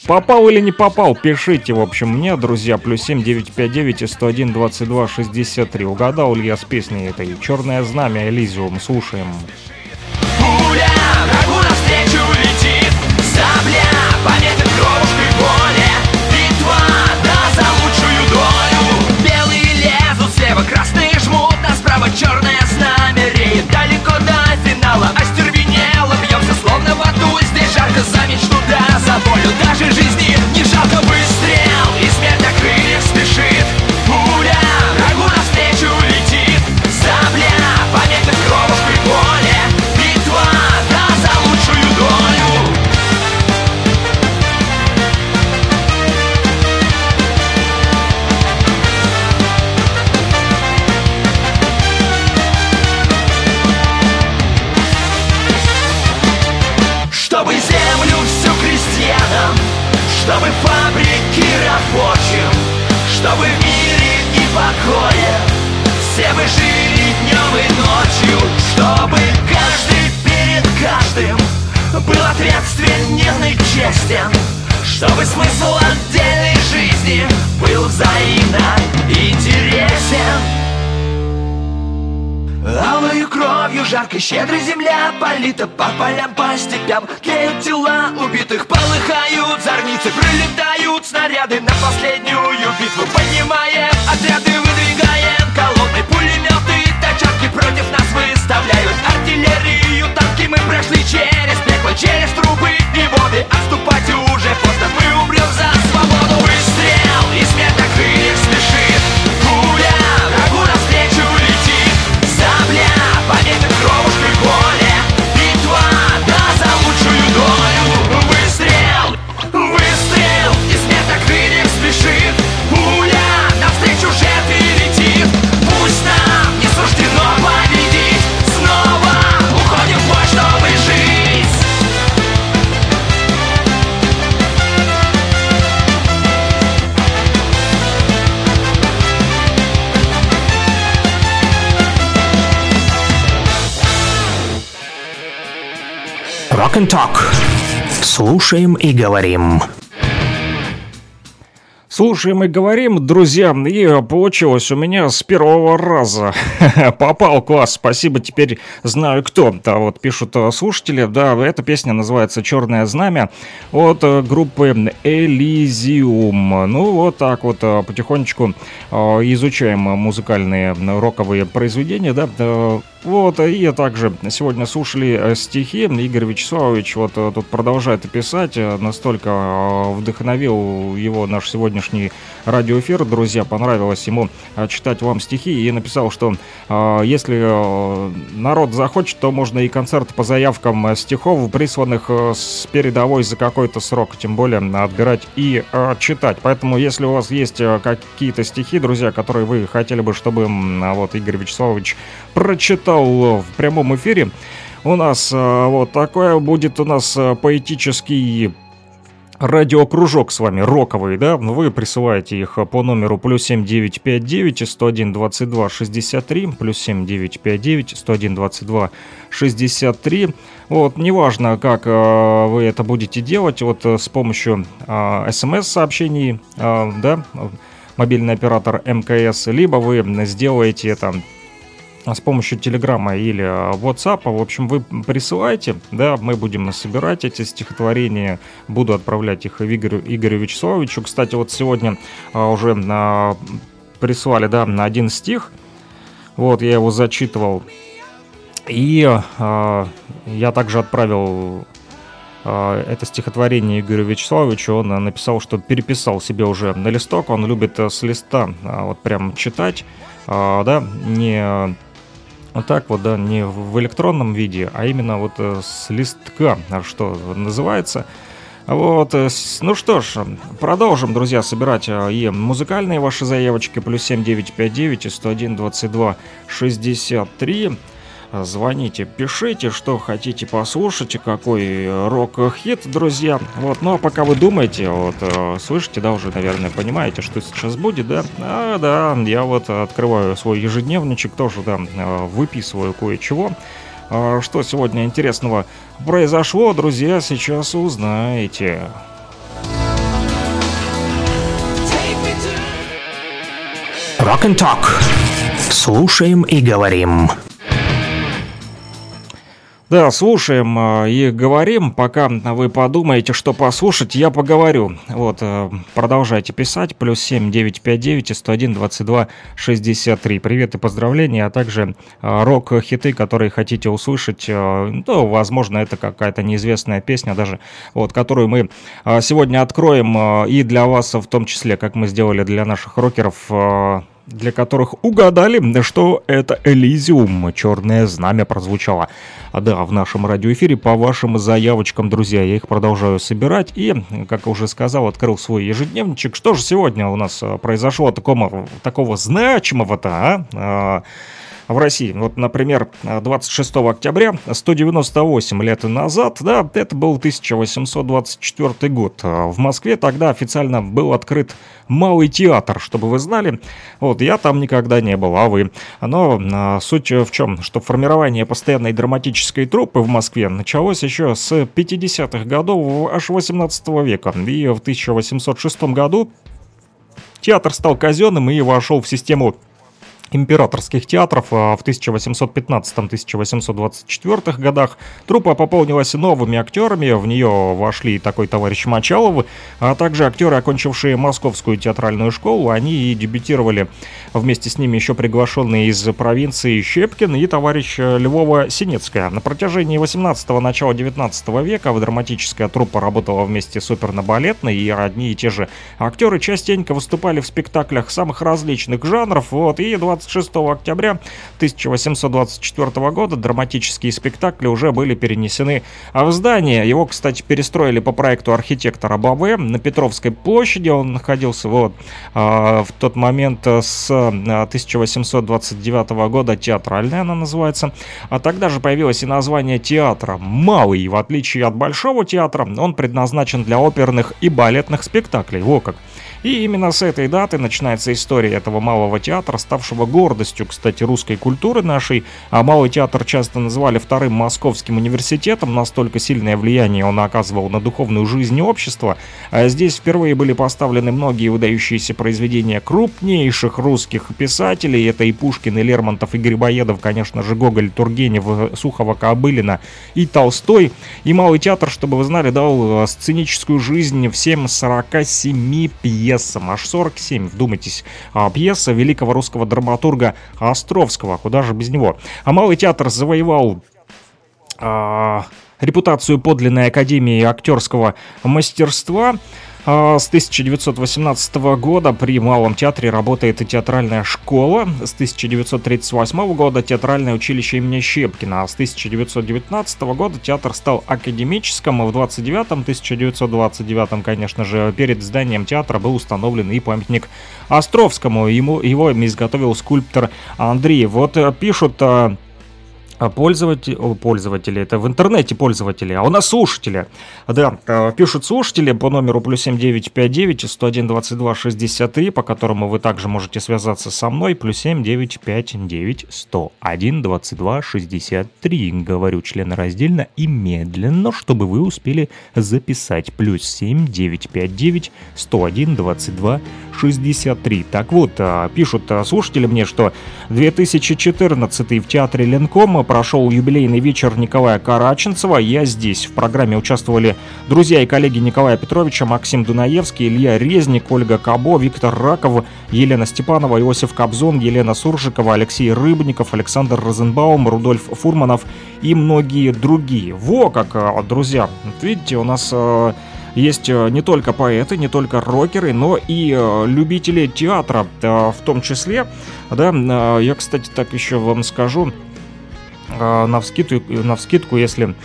Попал или не попал, пишите, в общем, мне, друзья, плюс 7 959 101 22 63. Угадал ли я с песней этой «Черное знамя» Элизиум, слушаем. Пуля черное знамя реет Далеко до финала остервенело Бьемся словно в аду Здесь жарко за мечту, да за волю. Даже жизни не жалко Был ответственен и честен Чтобы смысл отдельной жизни Был взаимно интересен Алою кровью жаркой щедрой земля Полита по полям, по степям. Тлеют тела убитых, полыхают зорницы Пролетают снаряды на последнюю битву. Поднимаем отряды, выдвигаем колонны Пулеметы, тачанки против нас выставляют Артиллерию, танки мы прошли через Через трубы и воды Отступать уже Rock and Talk. Слушаем и говорим. Слушаем и говорим, друзья, и получилось у меня с первого раза. [LAUGHS] Попал класс, спасибо, теперь знаю кто. Да, вот пишут э, слушатели, да, эта песня называется «Черное знамя» от э, группы Elysium. Ну, вот так вот э, потихонечку э, изучаем музыкальные э, роковые произведения, да, э, вот, и также сегодня слушали э, стихи. Игорь Вячеславович вот э, тут продолжает писать. Э, Настолько вдохновил его наш сегодняшний радиоэфир. Друзья, понравилось ему читать вам стихи. И написал, что если народ захочет, то можно и концерт по заявкам стихов, присланных с передовой за какой-то срок. Тем более отбирать и читать. Поэтому, если у вас есть какие-то стихи, друзья, которые вы хотели бы, чтобы вот Игорь Вячеславович прочитал в прямом эфире. У нас э, вот такое будет у нас э, поэтический радиокружок с вами, роковый, да, вы присылаете их по номеру плюс 7959 101 22 63, плюс 7959 101 22 63, вот, неважно, как э, вы это будете делать, вот э, с помощью смс-сообщений, э, да, мобильный оператор МКС, либо вы сделаете это с помощью Телеграма или э, WhatsApp. В общем, вы присылаете, да, мы будем собирать эти стихотворения, буду отправлять их Игорю, Игорю Вячеславовичу. Кстати, вот сегодня а, уже а, прислали, да, на один стих, вот, я его зачитывал, и а, я также отправил а, это стихотворение Игорю Вячеславовичу, он а, написал, что переписал себе уже на листок, он любит а, с листа а, вот прям читать, а, да, не вот так вот, да, не в электронном виде, а именно вот э, с листка, что называется. Вот, э, ну что ж, продолжим, друзья, собирать э, и музыкальные ваши заявочки, плюс 7959 и 101 22 63. Звоните, пишите, что хотите послушать, какой э, рок-хит, друзья. Вот, ну а пока вы думаете, вот, э, слышите, да, уже, наверное, понимаете, что сейчас будет, да? А, да, я вот открываю свой ежедневничек, тоже, да, э, выписываю кое-чего. А, Что сегодня интересного произошло, друзья, сейчас узнаете. Rock and Talk. Слушаем и говорим. Да, слушаем э, и говорим. Пока вы подумаете, что послушать, я поговорю. Вот, э, продолжайте писать. Плюс 7 959 101 22 63. Привет и поздравления, а также э, рок-хиты, которые хотите услышать. э, Ну, возможно, это какая-то неизвестная песня даже, вот, которую мы сегодня откроем и для вас в том числе, как мы сделали для наших рокеров, для которых угадали, что это Элизиум, черное знамя прозвучало. А да, в нашем радиоэфире по вашим заявочкам, друзья, я их продолжаю собирать и, как уже сказал, открыл свой ежедневничек. Что же сегодня у нас э, произошло такого, такого значимого-то, а? В России. Вот, например, 26 октября 198 лет назад, да, это был 1824 год. В Москве тогда официально был открыт Малый театр, чтобы вы знали. Вот, я там никогда не был, а вы. Но а, суть в чем? Что формирование постоянной драматической труппы в Москве началось еще с 50-х годов аж 18 века. И в 1806 году театр стал казенным и вошел в систему императорских театров а, в 1815-1824 годах. Труппа пополнилась новыми актерами, в нее вошли такой товарищ Мочалов, а также актеры, окончившие Московскую театральную школу, они и дебютировали вместе с ними еще приглашенные из провинции Щепкин и товарищ Львова Синецкая. На протяжении 18-го, начала 19 века драматическая труппа работала вместе с оперно-балетной, и одни и те же актеры частенько выступали в спектаклях самых различных жанров, вот, и 20 26 октября 1824 года драматические спектакли уже были перенесены в здание. Его, кстати, перестроили по проекту архитектора Баве на Петровской площади. Он находился вот а, в тот момент с 1829 а, года театральная она называется. А тогда же появилось и название театра «Малый». В отличие от Большого театра, он предназначен для оперных и балетных спектаклей. Во как! И именно с этой даты начинается история этого малого театра, ставшего гордостью, кстати, русской культуры нашей. А малый театр часто называли вторым московским университетом, настолько сильное влияние он оказывал на духовную жизнь общества. А здесь впервые были поставлены многие выдающиеся произведения крупнейших русских писателей. Это и Пушкин, и Лермонтов, и Грибоедов, конечно же, Гоголь, Тургенев, Сухова, Кобылина и Толстой. И малый театр, чтобы вы знали, дал сценическую жизнь всем 47 пьесам пьесам, аж 47, вдумайтесь, а, пьеса великого русского драматурга Островского, куда же без него. А Малый театр завоевал а, репутацию подлинной академии актерского мастерства – с 1918 года при Малом театре работает и театральная школа. С 1938 года театральное училище имени Щепкина. А с 1919 года театр стал академическим. В 29-м, 1929 конечно же, перед зданием театра был установлен и памятник Островскому. Ему, его изготовил скульптор Андрей. Вот э, пишут э, а пользователи, пользователи, это в интернете пользователи, а у нас слушатели. Да, э, пишут слушатели по номеру плюс 7959 101 22 63, по которому вы также можете связаться со мной, плюс 7959 101 22 63. Говорю члены раздельно и медленно, чтобы вы успели записать. Плюс 7959 101 22 63. Так вот, э, пишут э, слушатели мне, что 2014 в театре Ленкома прошел юбилейный вечер Николая Караченцева. Я здесь. В программе участвовали друзья и коллеги Николая Петровича, Максим Дунаевский, Илья Резник, Ольга Кабо, Виктор Раков, Елена Степанова, Иосиф Кобзон, Елена Суржикова, Алексей Рыбников, Александр Розенбаум, Рудольф Фурманов и многие другие. Во как, э, друзья, видите, у нас э, есть э, не только поэты, не только рокеры, но и любители театра в том числе. Да, я, кстати, так еще вам скажу, на вскидку, на вскидку, если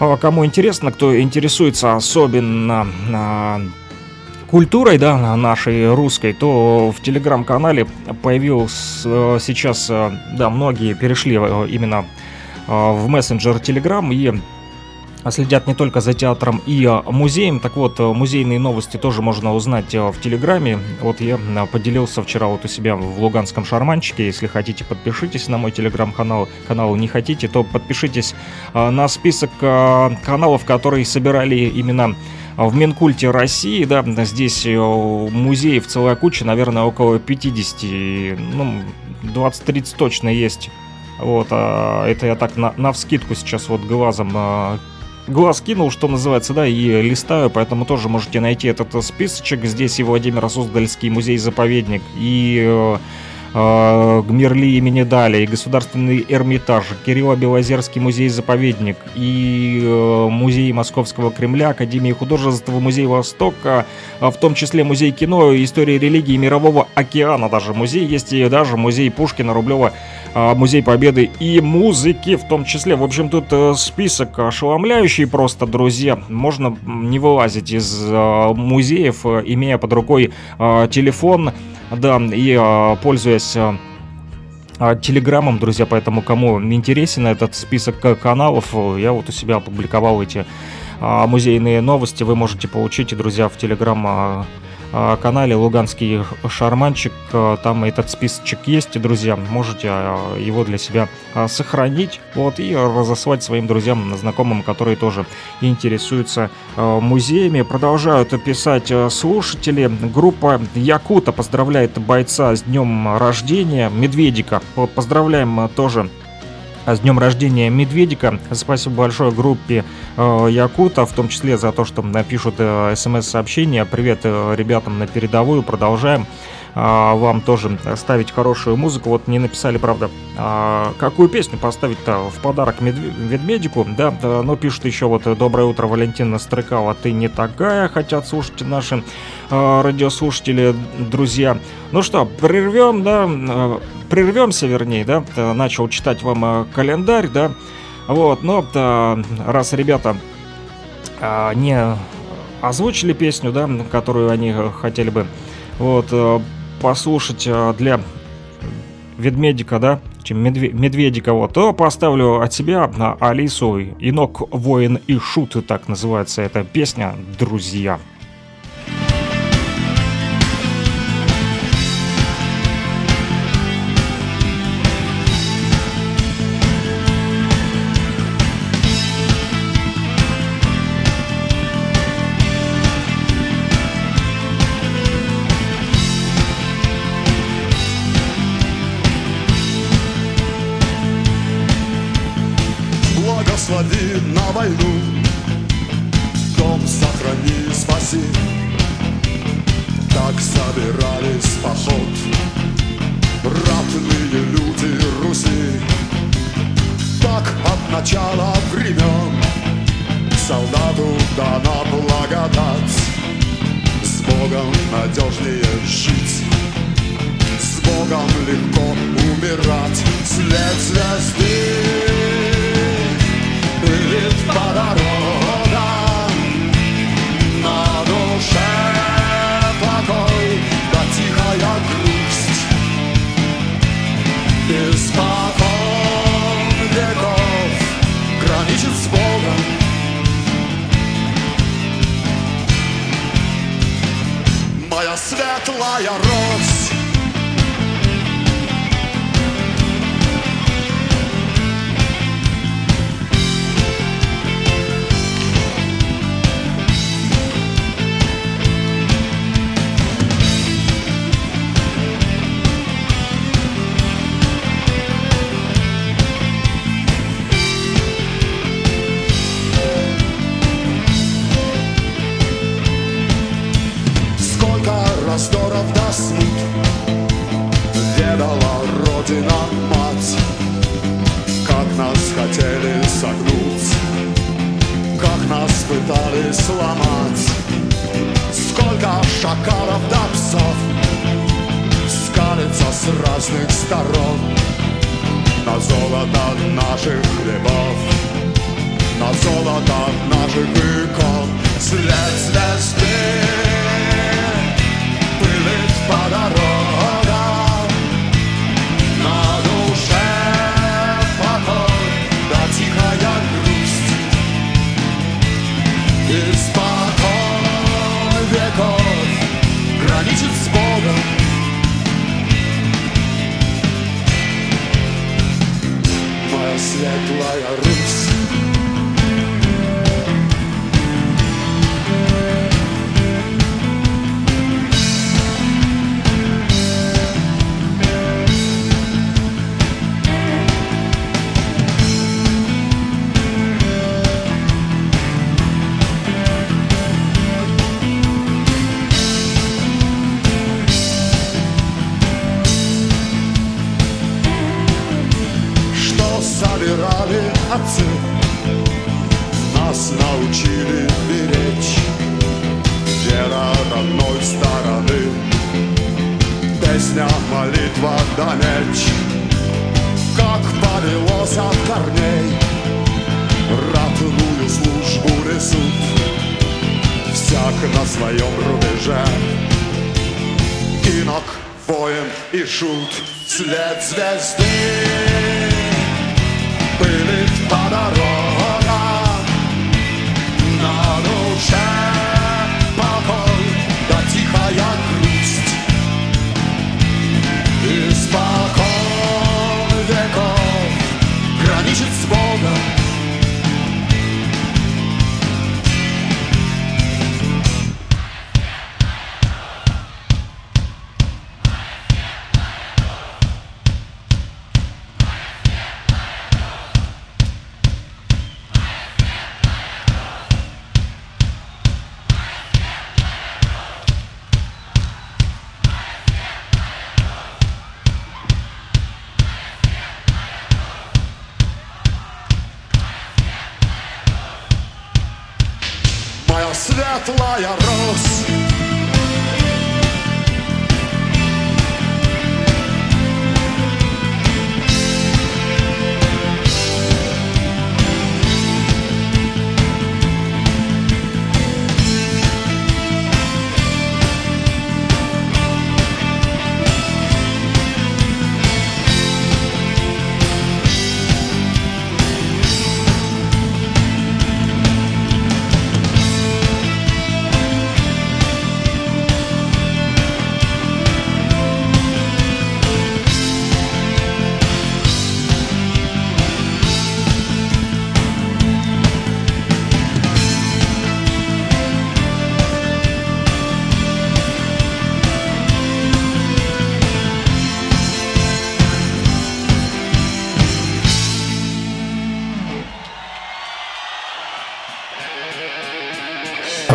а, кому интересно, кто интересуется особенно а, культурой, да, нашей русской, то в телеграм-канале появился сейчас, да, многие перешли именно в мессенджер Телеграм и следят не только за театром и а, музеем. Так вот, э, музейные новости тоже можно узнать э, в Телеграме. Вот я а, поделился вчера вот у себя в Луганском шарманчике. Если хотите, подпишитесь на мой Телеграм-канал. Канал не хотите, то подпишитесь а, на список каналов, которые собирали именно в Минкульте России, да, здесь э, музеев целая куча, наверное, около 50, ну, 20-30 точно есть. Вот, а это я так на, на вскидку сейчас вот глазом глаз кинул, что называется, да, и листаю, поэтому тоже можете найти этот списочек. Здесь и Владимир Суздальский музей-заповедник, и э, э, Гмирли имени Дали, Государственный Эрмитаж, Кирилла Белозерский музей-заповедник, и э, музей Московского Кремля, Академии художества, музей Востока, в том числе музей кино, истории религии Мирового океана даже музей есть, и даже музей Пушкина, Рублева, Музей Победы и музыки в том числе. В общем, тут э, список ошеломляющий просто, друзья. Можно не вылазить из э, музеев, э, имея под рукой телефон, да, и пользуясь а, телеграммом, друзья, поэтому кому интересен этот список каналов, я вот у себя опубликовал эти а, музейные новости, вы можете получить, друзья, в телеграм канале Луганский шарманчик. Там этот списочек есть, друзья. Можете его для себя сохранить вот, и разослать своим друзьям, знакомым, которые тоже интересуются музеями. Продолжают писать слушатели. Группа Якута поздравляет бойца с днем рождения, Медведика. Поздравляем тоже с днем рождения Медведика. Спасибо большое группе э, Якута, в том числе за то, что напишут э, смс-сообщения. Привет э, ребятам на передовую. Продолжаем а, вам тоже ставить хорошую музыку. Вот не написали, правда, а, какую песню поставить-то в подарок Медведику, да, но пишут еще вот «Доброе утро, Валентина Стрыкала, ты не такая», хотят слушать наши а, радиослушатели, друзья. Ну что, прервем, да, прервемся, вернее, да, начал читать вам календарь, да, вот, но раз ребята не озвучили песню, да, которую они хотели бы вот, послушать э, для ведмедика, да, чем медве- вот, то поставлю от себя на Алису «Инок, воин и шут», так называется эта песня «Друзья».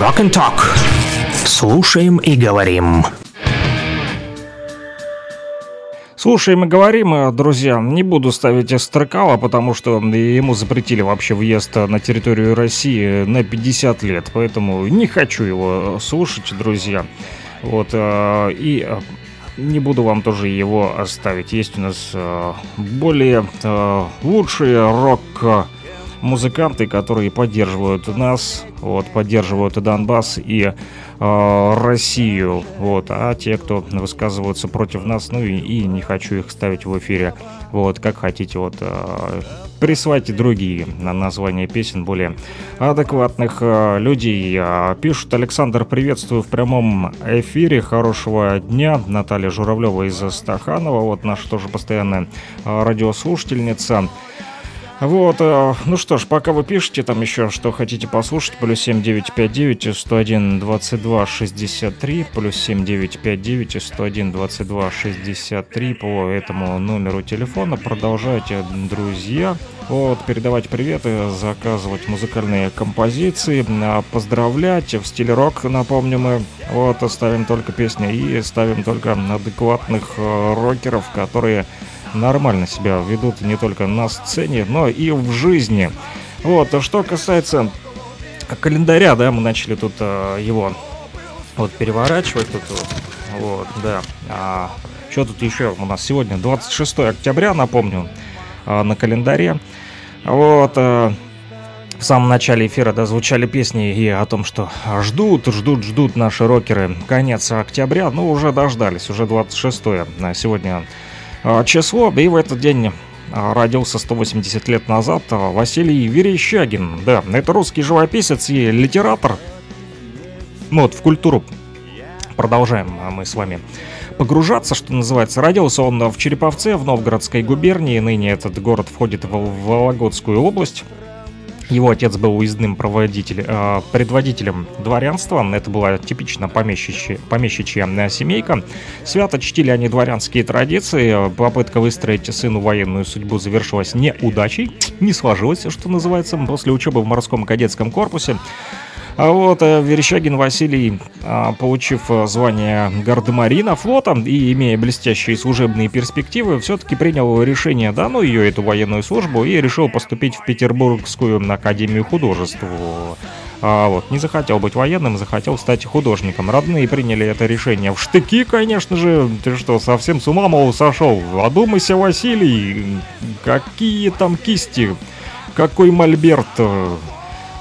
Rock and Talk. Слушаем и говорим. Слушаем и говорим, э, друзья, не буду ставить Стрыкала, потому что ему запретили вообще въезд на территорию России на 50 лет, поэтому не хочу его слушать, друзья. Вот, э, и э, не буду вам тоже его оставить. Есть у нас более лучшие рок музыканты, которые поддерживают нас, вот, поддерживают Донбасс и э, Россию, вот, а те, кто высказываются против нас, ну и, и не хочу их ставить в эфире, вот, как хотите, вот, э, присылайте другие на названия песен более адекватных э, людей. Э, пишут, Александр, приветствую в прямом эфире, хорошего дня, Наталья Журавлева из Стаханова, вот, наша тоже постоянная э, радиослушательница. Вот, э, ну что ж, пока вы пишете там еще, что хотите послушать, плюс 7959 101 22 63, плюс 7959 101 22 63 по этому номеру телефона. Продолжайте, друзья, вот, передавать приветы, заказывать музыкальные композиции, а, поздравлять в стиле рок, напомню мы, вот, ставим только песни и ставим только адекватных э, рокеров, которые нормально себя ведут не только на сцене, но и в жизни. Вот, а что касается календаря, да, мы начали тут э, его вот переворачивать тут вот, да. А, что тут еще у нас сегодня? 26 октября, напомню, э, на календаре. Вот, э, в самом начале эфира да, звучали песни и о том, что ждут, ждут, ждут наши рокеры конец октября. Ну, уже дождались, уже 26 сегодня а, число, и в этот день а, родился 180 лет назад а, Василий Верещагин. Да, это русский живописец и литератор. Ну вот, в культуру продолжаем мы с вами погружаться, что называется. Родился он в Череповце, в Новгородской губернии. Ныне этот город входит в Вологодскую область. Его отец был уездным проводитель, э, предводителем дворянства. Это была типично помещичья, помещичья семейка. Свято чтили они дворянские традиции. Попытка выстроить сыну военную судьбу завершилась неудачей. Не сложилось, что называется, после учебы в морском кадетском корпусе. А вот э, Верещагин Василий, а, получив э, звание гардемарина флота и имея блестящие служебные перспективы, все-таки принял решение, да, ну ее, эту военную службу, и решил поступить в Петербургскую Академию художеств. А вот, не захотел быть военным, захотел стать художником. Родные приняли это решение в штыки, конечно же. Ты что, совсем с ума, мол, сошел? Одумайся, Василий, какие там кисти, какой мольберт,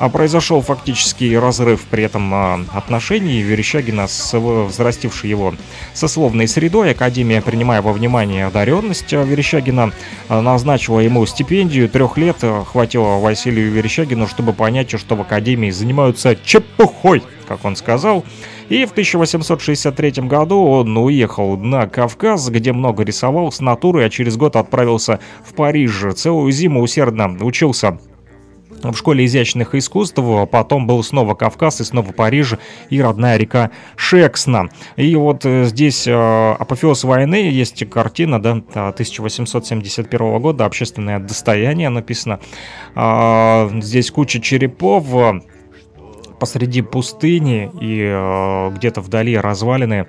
А произошел фактический разрыв при этом а, отношений Верещагина с взрастившей его сословной средой. Академия, принимая во внимание одаренность Верещагина, назначила ему стипендию трех лет. Хватило Василию Верещагину, чтобы понять, что в Академии занимаются чепухой, как он сказал. И в 1863 году он уехал на Кавказ, где много рисовал с натуры, а через год отправился в Париж. Целую зиму усердно учился в школе изящных искусств, потом был снова Кавказ и снова Париж и родная река Шексна. И вот э, здесь э, апофеоз войны, есть картина, да, 1871 года, общественное достояние написано. А, здесь куча черепов, посреди пустыни и э, где-то вдали развалины э,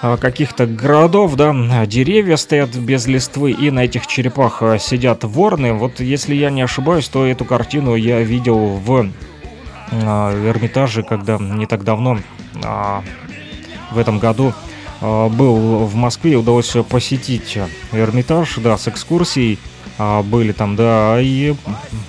каких-то городов, да, деревья стоят без листвы, и на этих черепах э, сидят ворны. Вот если я не ошибаюсь, то эту картину я видел в э, Эрмитаже, когда не так давно, э, в этом году, э, был в Москве, удалось посетить Эрмитаж, да, с экскурсией а, были там, да, и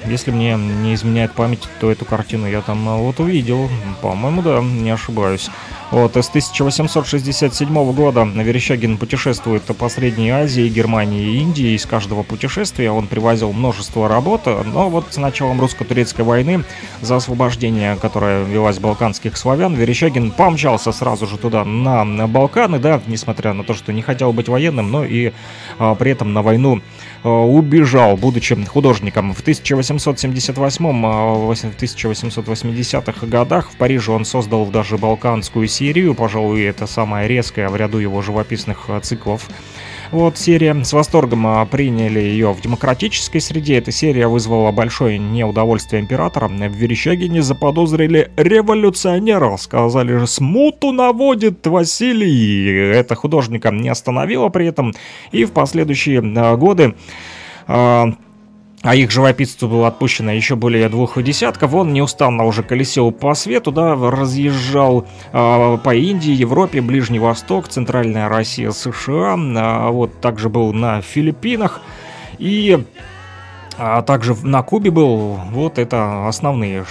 если мне не изменяет память, то эту картину я там а, вот увидел, по-моему, да, не ошибаюсь. Вот, с 1867 года Верещагин путешествует по Средней Азии, Германии и Индии. Из каждого путешествия он привозил множество работ, но вот с началом русско-турецкой войны за освобождение, которое велась балканских славян, Верещагин помчался сразу же туда, на, Балканы, да, несмотря на то, что не хотел быть военным, но и а, при этом на войну Э, убежал, будучи художником. В 1878-1880-х э, годах в Париже он создал даже балканскую серию, пожалуй, это самая резкая в ряду его живописных э, циклов. Вот серия с восторгом приняли ее в демократической среде. Эта серия вызвала большое неудовольствие императора. В Верещагине заподозрили революционера. Сказали же, смуту наводит Василий. Это художника не остановило при этом. И в последующие годы а их живописцу было отпущено еще более двух десятков. Он неустанно уже колесил по свету, да, разъезжал э, по Индии, Европе, Ближний Восток, Центральная Россия, США. Э, вот также был на Филиппинах. И а также на Кубе был, вот это основные,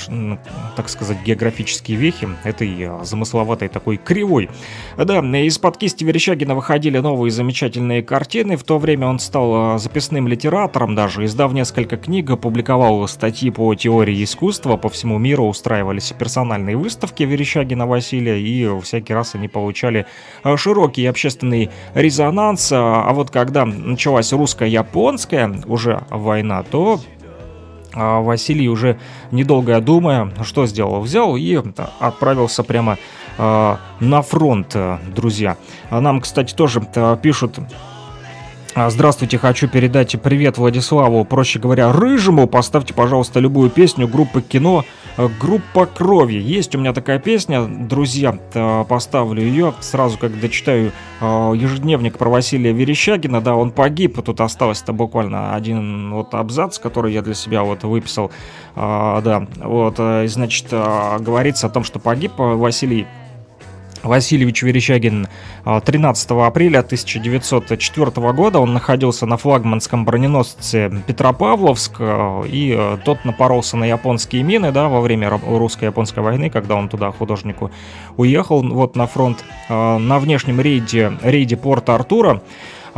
так сказать, географические вехи этой а, замысловатой такой кривой. Да, из-под кисти Верещагина выходили новые замечательные картины, в то время он стал а, записным литератором даже, издав несколько книг, опубликовал статьи по теории искусства, по всему миру устраивались персональные выставки Верещагина Василия, и всякий раз они получали широкий общественный резонанс, а вот когда началась русско-японская уже война, то то а, Василий уже недолго думая, что сделал? Взял и отправился прямо а, на фронт, друзья. Нам, кстати, тоже пишут а, Здравствуйте, хочу передать привет Владиславу, проще говоря, Рыжему. Поставьте, пожалуйста, любую песню группы кино э, «Группа крови». Есть у меня такая песня, друзья, поставлю ее сразу, как дочитаю э, ежедневник про Василия Верещагина. Да, он погиб, тут осталось-то буквально один вот абзац, который я для себя вот выписал. Да, вот, э, значит, говорится о том, что погиб Василий Васильевич Верещагин 13 а, апреля 1904 года. Он находился на флагманском броненосце Петропавловск, а, и а, тот напоролся на японские мины да, во время русско-японской войны, когда он туда художнику уехал вот на фронт. На внешнем рейде, рейде порта Артура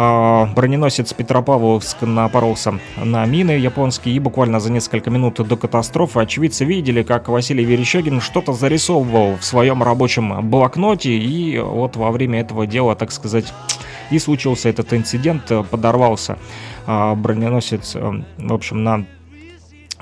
броненосец Петропавловск напоролся на мины японские, и буквально за несколько минут до катастрофы очевидцы видели, как Василий Верещагин что-то зарисовывал в своем рабочем блокноте, и вот во время этого дела, так сказать, и случился этот инцидент, подорвался а, броненосец, э, в общем, на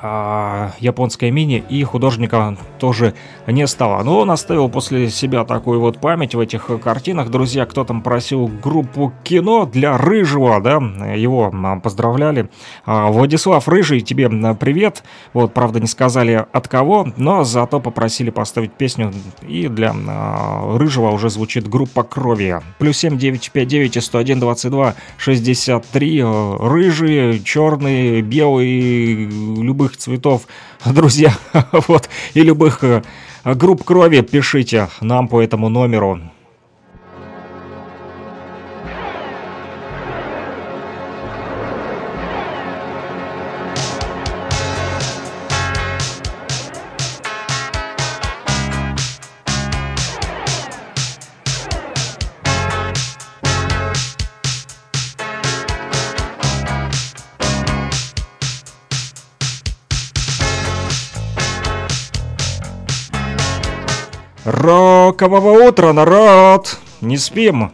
а, японская мини, и художника тоже не стало. Но он оставил после себя такую вот память в этих картинах. Друзья, кто там просил группу кино для Рыжего, да, его а, поздравляли. А, Владислав Рыжий, тебе привет. Вот, правда, не сказали от кого, но зато попросили поставить песню, и для Рыжего уже звучит группа Крови. Плюс 7 959 101 22 63. Рыжие, черные, белые, любых любых цветов, [LAUGHS] друзья, [LAUGHS] вот, и любых э, групп крови пишите нам по этому номеру Рокового утра, народ! Не спим!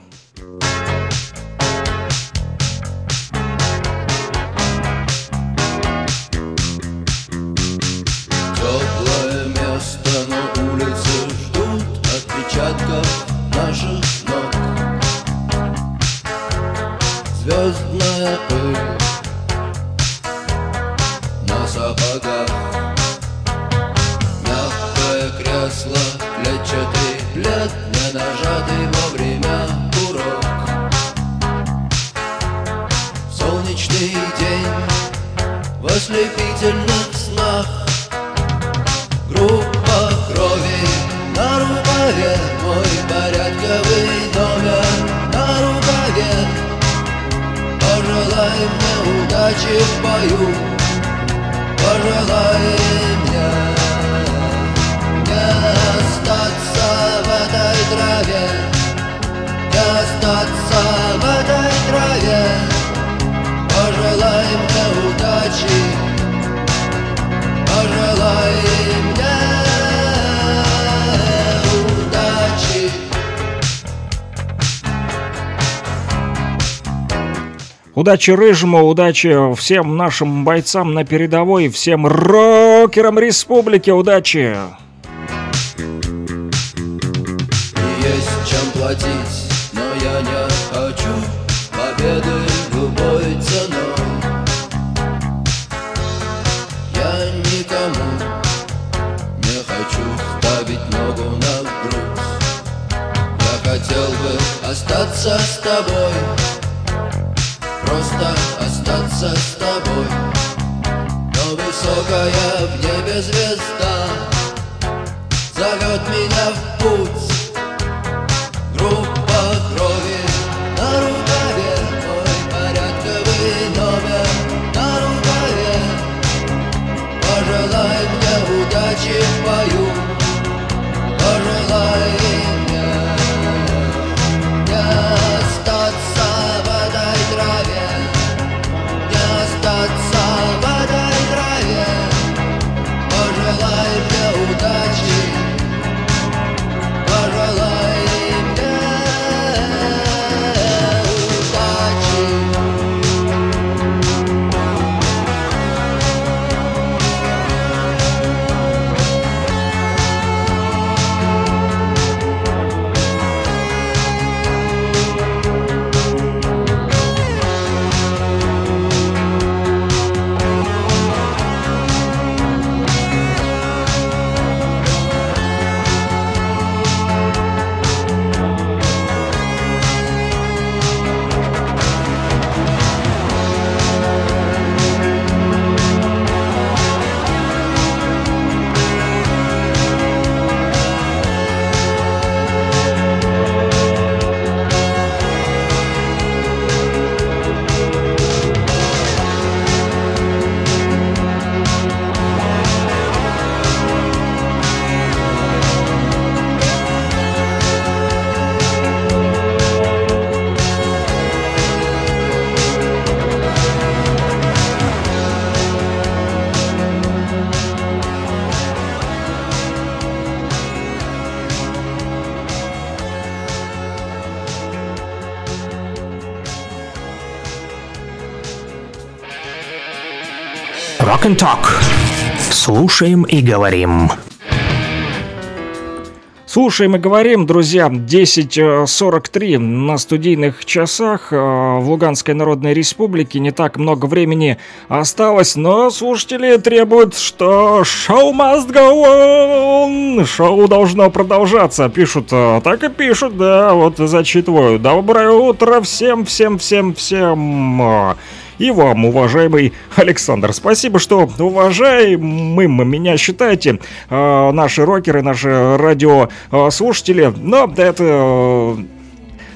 Удачи Рыжему, удачи всем нашим бойцам на передовой, всем рокерам республики, удачи! Rock and Talk. Слушаем и говорим. Слушаем и говорим, друзья, 10.43 на студийных часах э, в Луганской Народной Республике. Не так много времени осталось, но слушатели требуют, что шоу must go on, шоу должно продолжаться. Пишут, э, так и пишут, да, вот зачитываю. Доброе утро всем, всем, всем, всем. э, И вам, уважаемый Александр, спасибо, что уважаемым меня считаете, э, наши рокеры, наши радиослушатели. Но это э,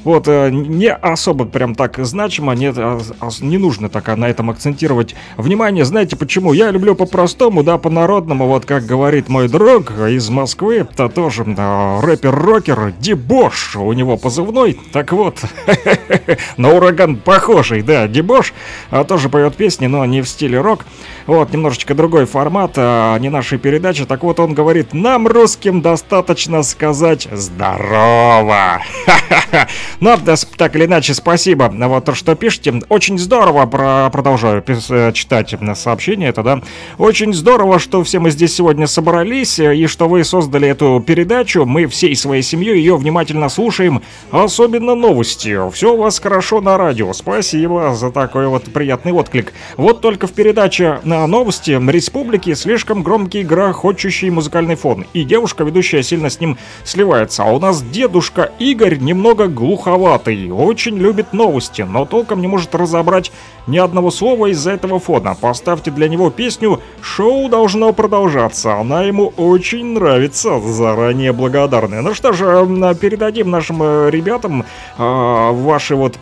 Вот, э, не особо прям так значимо, нет, а- а не нужно так на этом акцентировать внимание. Знаете почему? Я люблю по-простому, да, по-народному, вот как говорит мой друг из Москвы, это тоже э, рэпер-рокер Дебош, у него позывной, так вот, [LAUGHS] на ураган похожий, да, Дебош, а, тоже поет песни, но не в стиле рок, вот, немножечко другой формат, не нашей передачи, так вот он говорит, нам, русским, достаточно сказать «здорово». [LAUGHS] Ну, да, с- так или иначе, спасибо, вот то, что пишете. Очень здорово, про, продолжаю пис- э, читать э, сообщение это, да. Очень здорово, что все мы здесь сегодня собрались, э, и что вы создали эту передачу. Мы всей своей семьей ее внимательно слушаем, особенно новости. Все у вас хорошо на радио. Спасибо за такой вот приятный отклик. Вот только в передаче на новости республики слишком громкий грохочущий музыкальный фон, и девушка, ведущая, сильно с ним сливается. А у нас дедушка Игорь немного глуховатый, очень любит новости, но толком не может разобрать ни одного слова из-за этого фона. Поставьте для него песню «Шоу должно продолжаться». Она ему очень нравится. Заранее благодарны. Ну что же, м, передадим нашим э, ребятам э, ваши вот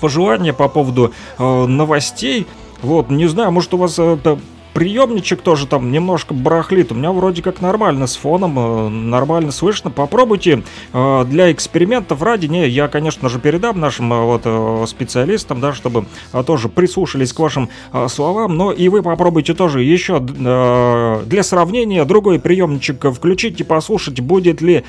пожелания по поводу э, новостей. Вот, не знаю, может у вас э, т- приемничек тоже там немножко барахлит. У меня вроде как нормально с фоном, э, нормально слышно. Попробуйте э, для экспериментов ради. Не, я, конечно же, передам нашим э, вот специалистам, да, чтобы тоже прислушались к вашим словам. Но и вы попробуйте тоже еще для сравнения другой приемничек включите, послушать будет ли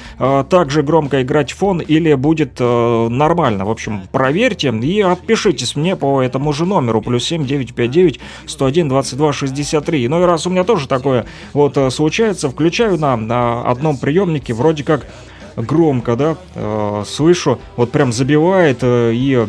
также громко играть фон или будет нормально. В общем, проверьте и отпишитесь мне по этому же номеру. Плюс 7 959 101 22 60 53. Ну Иной раз у меня тоже такое вот э, случается. Включаю на, на одном приемнике вроде как громко, да, э, слышу, вот прям забивает э, и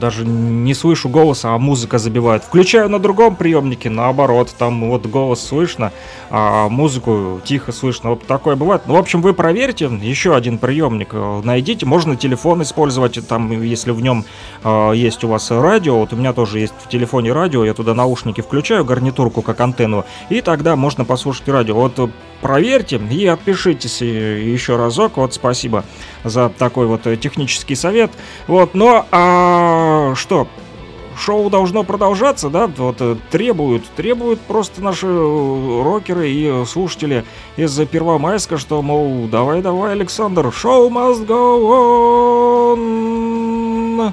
даже не слышу голоса, а музыка забивает. Включаю на другом приемнике, наоборот, там вот голос слышно, а музыку тихо слышно. Вот такое бывает. Ну, в общем, вы проверьте, еще один приемник э, найдите, можно телефон использовать, там, если в нем э, есть у вас радио, вот у меня тоже есть в телефоне радио, я туда наушники включаю, гарнитурку как антенну, и тогда можно послушать радио. Вот э, проверьте и отпишитесь еще разок, вот спасибо за такой вот э, технический совет. Вот, но а, что, шоу должно продолжаться, да, вот э, требуют, требуют просто наши э, рокеры и слушатели из Первомайска, что, мол, давай-давай, Александр, шоу must go on.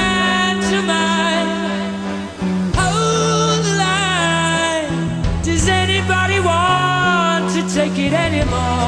give.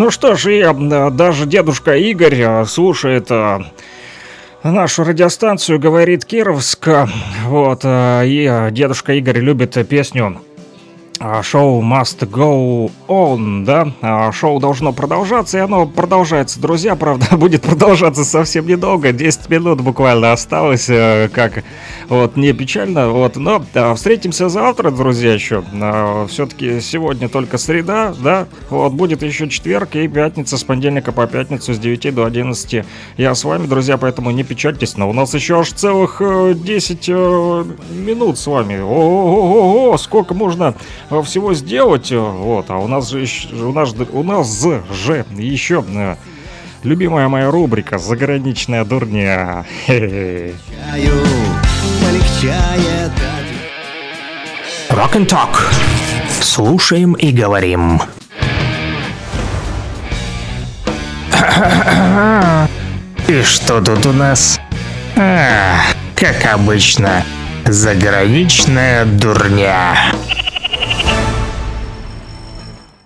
Ну что ж, и даже дедушка Игорь э, слушает э, нашу радиостанцию, говорит Кировск. Вот, э, и э, дедушка Игорь любит песню Шоу must go on, да? А, Шоу должно продолжаться, и оно продолжается, друзья. Правда, [LAUGHS] будет продолжаться совсем недолго, 10 минут буквально осталось, э, как вот, не печально, вот. Но да, встретимся завтра, друзья, еще. Все-таки сегодня только среда, да? Вот, будет еще четверг и пятница, с понедельника по пятницу с 9 до 11. Я с вами, друзья, поэтому не печальтесь, но у нас еще аж целых э, 10 э, минут с вами. Ого-го-го, сколько можно э, всего сделать, э, вот, а у нас же у нас, у нас же еще э, любимая моя рубрика «Заграничная дурня». Rock and Talk. Слушаем и говорим. И что тут у нас? А, как обычно, заграничная дурня.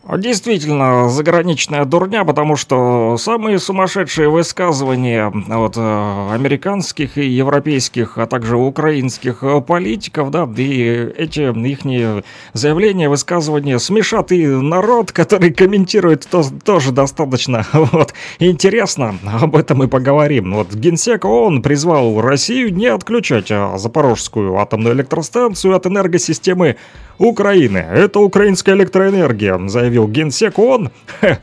А Действительно, заграничная дурня, потому что самые сумасшедшие высказывания от э, американских и европейских, а также украинских э, политиков, да, и эти их заявления, высказывания смешат и народ, который комментирует, то, тоже достаточно [LAUGHS] вот, интересно. Об этом и поговорим. Вот Генсек ООН призвал Россию не отключать а, Запорожскую атомную электростанцию от энергосистемы Украины. Это украинская электроэнергия, заявил Генсек ООН.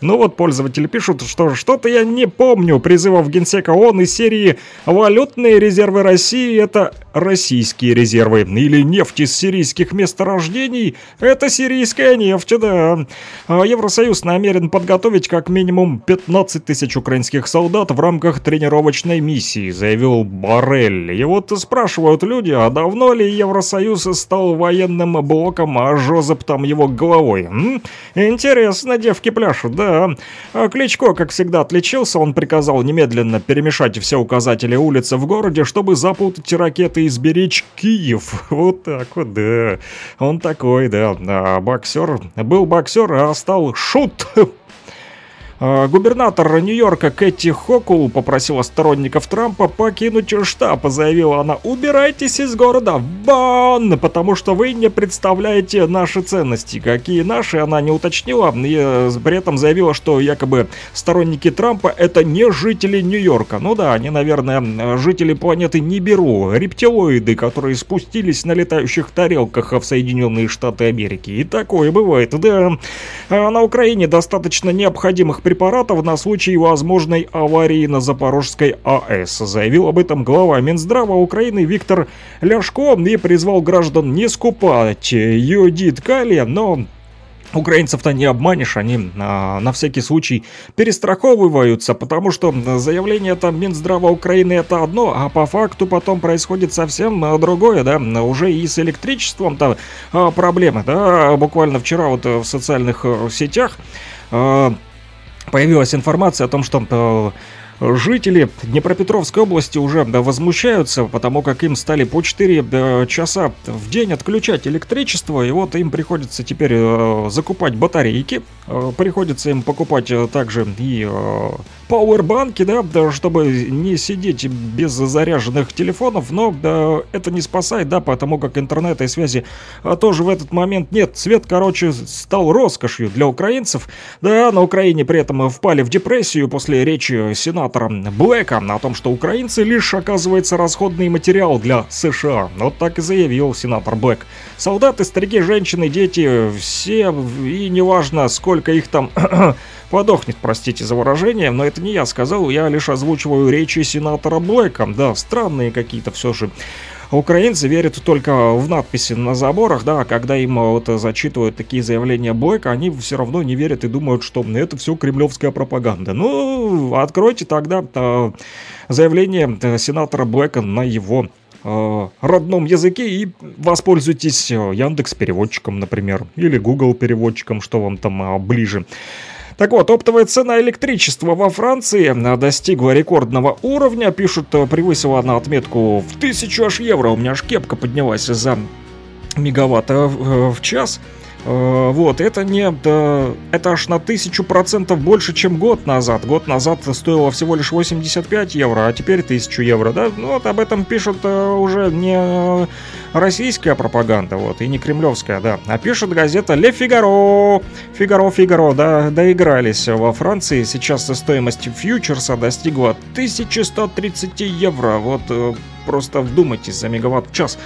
Ну вот пользователи пишут, что что-то я не помню призывов Генсека ООН из серии «Валютные резервы России – это российские резервы» или «Нефть из сирийских месторождений – это сирийская нефть», да. А Евросоюз намерен подготовить как минимум 15 тысяч украинских солдат в рамках тренировочной миссии, заявил Боррель. И вот спрашивают люди, а давно ли Евросоюз стал военным блоком, а Жозеп там его главой? М? Интересно, девки пляшут, да. А Кличко, как всегда, отличился. Он приказал немедленно перемешать все указатели улицы в городе, чтобы запутать ракеты и сберечь Киев. [LAUGHS] Вот так вот, да. Он такой, да. А боксер. Был боксер, а стал шут. А, Губернатор Нью-Йорка Кэти Хокул попросила сторонников Трампа покинуть штаб. Заявила она, убирайтесь из города вон, потому что вы не представляете наши ценности. Какие наши, она не уточнила. И э, при этом заявила, что якобы сторонники Трампа это не жители Нью-Йорка. Ну да, они, наверное, жители планеты Ниберу, рептилоиды, которые спустились на летающих тарелках в Соединенные Штаты Америки. И такое бывает, да. А на Украине достаточно необходимых препаратов на случай возможной аварии на Запорожской АЭС. Заявил об этом глава Минздрава Украины Виктор Ляшко и призвал граждан не скупать йодид калия, но Украинцев-то не обманешь, они а, на всякий случай перестраховываются, потому что заявление там Минздрава Украины это одно, а по факту потом происходит совсем другое, да, уже и с электричеством-то а, проблемы, да, буквально вчера вот в социальных сетях а, появилась информация о том, что э, Жители Днепропетровской области уже да, возмущаются, потому как им стали по 4 да, часа в день отключать электричество, и вот им приходится теперь э, закупать батарейки, э, приходится им покупать э, также и э, пауэрбанки, да, да, чтобы не сидеть без заряженных телефонов, но да, это не спасает, да, потому как интернета и связи а, тоже в этот момент нет. Свет, короче, стал роскошью для украинцев, да, на Украине при этом впали в депрессию после речи сенатора сенатора Блэка о том, что украинцы лишь, оказывается, расходный материал для США. Вот так и заявил сенатор Блэк. Солдаты, старики, женщины, дети, все, и неважно, сколько их там [CLEARS THROAT] подохнет, простите за выражение, но это не я сказал, я лишь озвучиваю речи сенатора Блэка. Да, странные какие-то все же. Украинцы верят только в надписи на заборах, да, а когда им вот зачитывают такие заявления Блэка, они все равно не верят и думают, что это все кремлевская пропаганда. Ну, откройте тогда э, заявление э, сенатора Блэка на его э, родном языке и воспользуйтесь Яндекс переводчиком, например, или Google переводчиком, что вам там а, ближе. Так вот, оптовая цена электричества во Франции достигла рекордного уровня. Пишут, превысила она отметку в тысячу аж евро. У меня аж кепка поднялась за мегаватта в час. Вот, это не... Это аж на тысячу процентов больше, чем год назад. Год назад стоило всего лишь 85 евро, а теперь 1000 евро, да? Ну вот об этом пишут уже не российская пропаганда, вот, и не кремлевская, да. А пишет газета Ле Фигаро. Фигаро, Фигаро, да, доигрались во Франции. Сейчас стоимость фьючерса достигла 1130 евро. Вот просто вдумайтесь за мегаватт в час.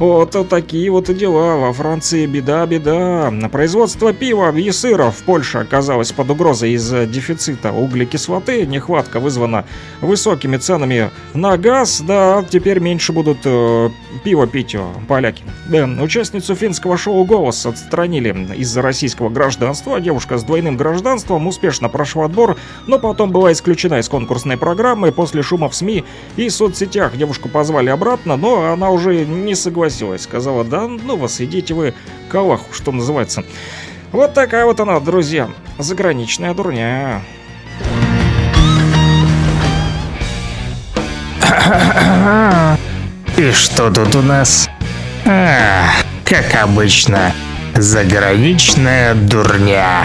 Вот такие вот дела. Во Франции беда-беда. Производство пива и сыра в Польше оказалось под угрозой из-за дефицита углекислоты. Нехватка вызвана высокими ценами на газ. Да, теперь меньше будут э, пиво пить э, поляки. Да, участницу финского шоу «Голос» отстранили из-за российского гражданства. Девушка с двойным гражданством успешно прошла отбор, но потом была исключена из конкурсной программы. После шума в СМИ и соцсетях девушку позвали обратно, но она уже не согласилась согласилась. Сказала, да ну вас, идите вы к Аллаху, что называется. Вот такая вот она, друзья, заграничная дурня. И что тут у нас? А, как обычно, заграничная дурня.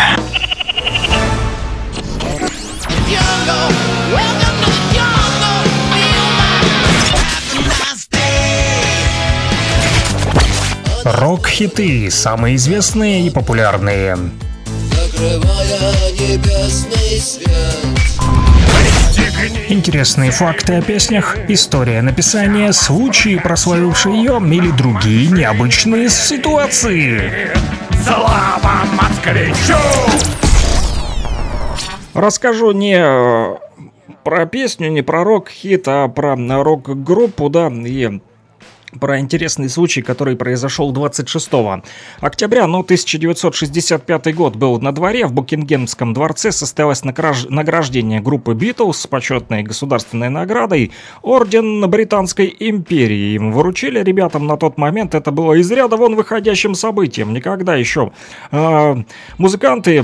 Рок-хиты, самые известные и популярные. Интересные факты о песнях, история написания, случаи, прославившие ее или другие необычные ситуации. Слава москвичу! Расскажу не э, про песню, не про рок-хит, а про рок-группу, да, и про интересный случай, который произошел 26 октября, ну, 1965 год был на дворе, в Букингемском дворце состоялось награждение группы Битлз с почетной государственной наградой Орден Британской империи. Им выручили ребятам на тот момент, это было из ряда вон выходящим событием. Никогда еще э, музыканты э,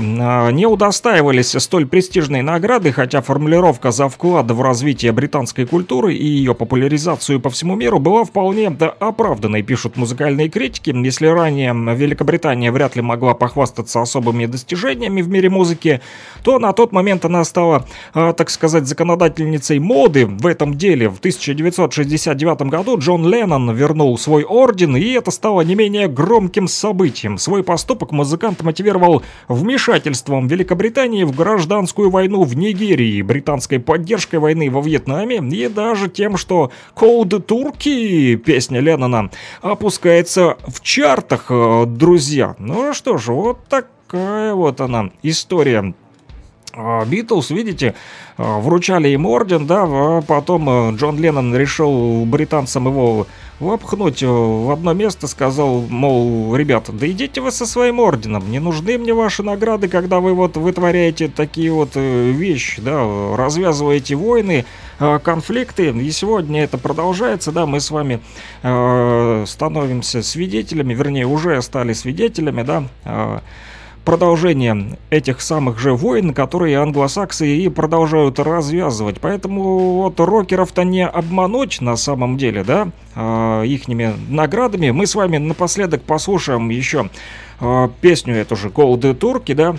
не удостаивались столь престижной награды, хотя формулировка за вклад в развитие британской культуры и ее популяризацию по всему миру была вполне это оправданной, пишут музыкальные критики. Если ранее Великобритания вряд ли могла похвастаться особыми достижениями в мире музыки, то на тот момент она стала, а, так сказать, законодательницей моды в этом деле. В 1969 году Джон Леннон вернул свой орден, и это стало не менее громким событием. Свой поступок музыкант мотивировал вмешательством Великобритании в гражданскую войну в Нигерии, британской поддержкой войны во Вьетнаме и даже тем, что Cold Turkey, песня песня Леннона опускается в чартах, э, друзья. Ну что ж, вот такая вот она история. А, Битлз, видите, э, вручали им орден, да, а потом э, Джон Леннон решил британцам его вопхнуть в одно место, сказал, мол, ребята, да идите вы со своим орденом, не нужны мне ваши награды, когда вы вот вытворяете такие вот вещи, да, развязываете войны, конфликты. И сегодня это продолжается, да, мы с вами э, становимся свидетелями, вернее, уже стали свидетелями, да, э, продолжение этих самых же войн, которые англосаксы и продолжают развязывать. Поэтому вот рокеров-то не обмануть на самом деле, да, э, ихними наградами. Мы с вами напоследок послушаем еще э, песню эту же Cold Турки, да,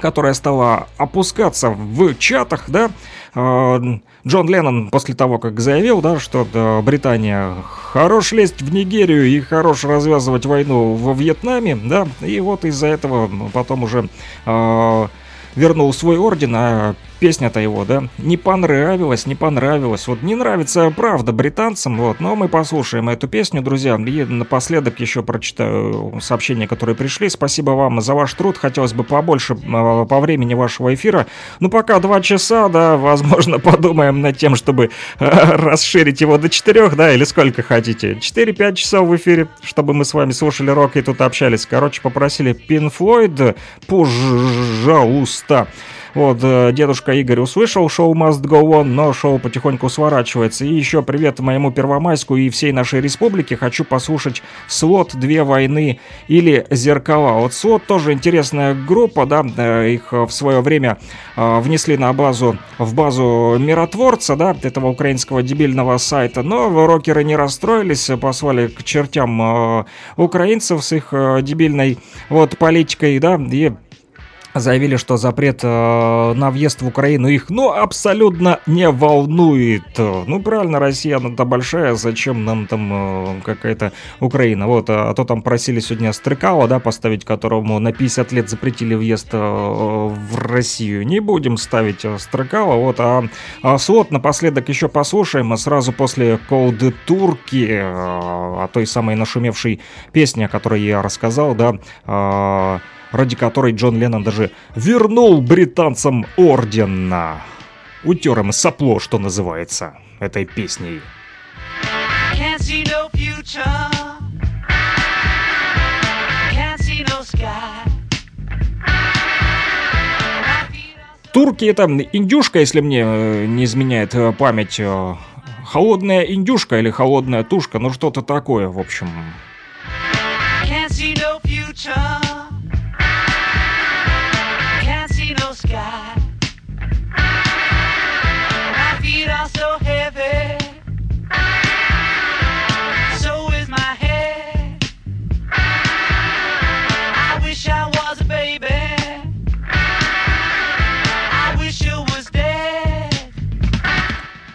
которая стала опускаться в чатах, да, э, Джон Леннон после того, как заявил, да, что Британия хорош лезть в Нигерию и хорош развязывать войну во Вьетнаме, да, и вот из-за этого потом уже э, вернул свой орден, а песня-то его, да, не понравилась, не понравилась. Вот не нравится, правда, британцам, вот, но мы послушаем эту песню, друзья. И напоследок еще прочитаю сообщения, которые пришли. Спасибо вам за ваш труд. Хотелось бы побольше э, по времени вашего эфира. Ну, пока два часа, да, возможно, [LAUGHS] подумаем над тем, чтобы э, расширить его до четырех, да, или сколько хотите. 4-5 часов в эфире, чтобы мы с вами слушали рок и тут общались. Короче, попросили Пин Флойд, пожалуйста. Вот, э, дедушка Игорь услышал шоу Must Go On, но шоу потихоньку сворачивается. И еще привет моему Первомайску и всей нашей республике. Хочу послушать слот «Две войны» или «Зеркала». Вот слот тоже интересная группа, да, э, их в свое время э, внесли на базу, в базу миротворца, да, этого украинского дебильного сайта, но рокеры не расстроились, послали к чертям украинцев с их дебильной вот политикой, да, и заявили, что запрет э, на въезд в Украину их, ну, абсолютно не волнует. Ну, правильно, Россия, она-то большая, зачем нам там э, какая-то Украина? Вот, а, а то там просили сегодня Стрыкала, да, поставить, которому на 50 лет запретили въезд э, в Россию. Не будем ставить э, Стрыкала, вот, а, а слот напоследок еще послушаем, а сразу после Cold Турки, э, о той самой нашумевшей песне, о которой я рассказал, да, э, ради которой Джон Леннон даже вернул британцам орден. Утер им сопло, что называется, этой песней. Can't see no future. Can't see no sky. Турки это индюшка, если мне э, не изменяет э, память. э, Холодная индюшка или холодная тушка, ну что-то такое, в общем. Can't see no future.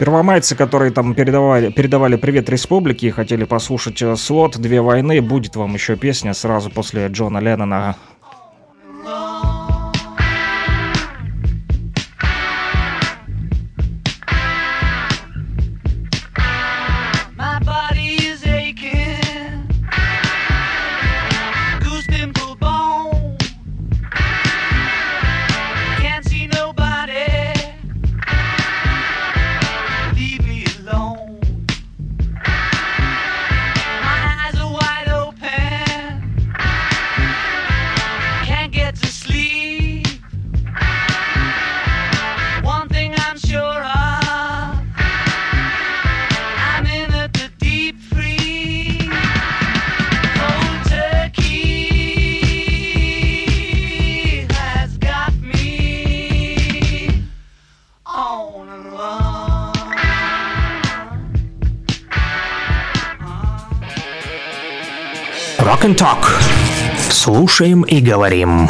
Первомайцы, которые там передавали, передавали привет республике и хотели послушать э, слот «Две войны», будет вам еще песня сразу после Джона Леннона. Слушаем и говорим.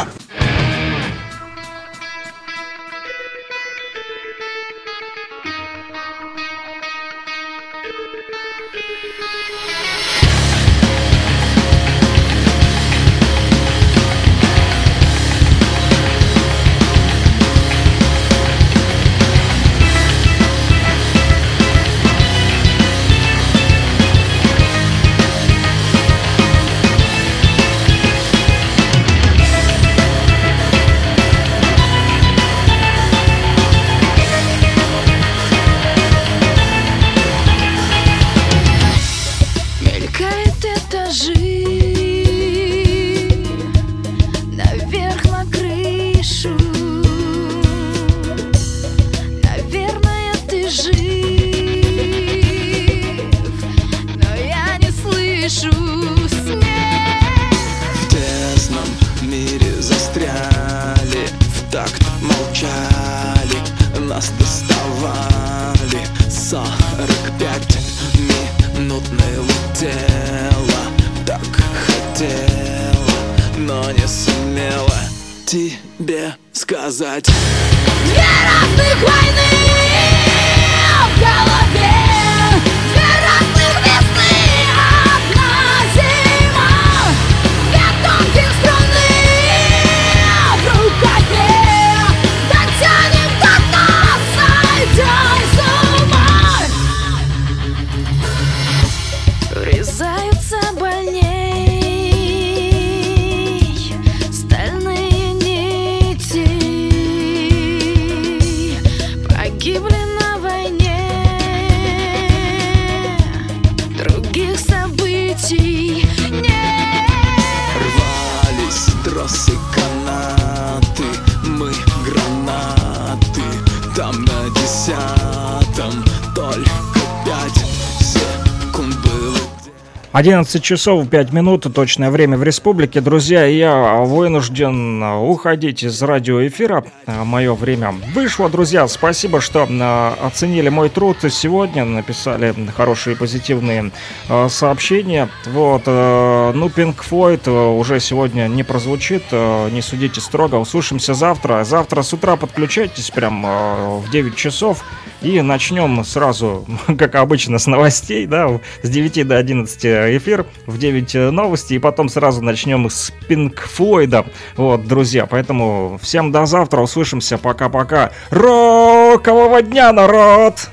11 часов 5 минут, точное время в республике. Друзья, я вынужден уходить из радиоэфира. Мое время вышло. Друзья, спасибо, что а, оценили мой труд сегодня, написали хорошие позитивные а, сообщения. Вот, э, ну, Floyd э, уже сегодня не прозвучит, не судите строго. Услышимся завтра. Завтра с утра подключайтесь прям в 9 часов. И начнем сразу, [LAUGHS] как обычно, с новостей, да, с 9 до 11 эфир, в 9 новости, и потом сразу начнем с Пинк Флойда. Вот, друзья, поэтому всем до завтра, услышимся, пока-пока. Рокового дня, народ!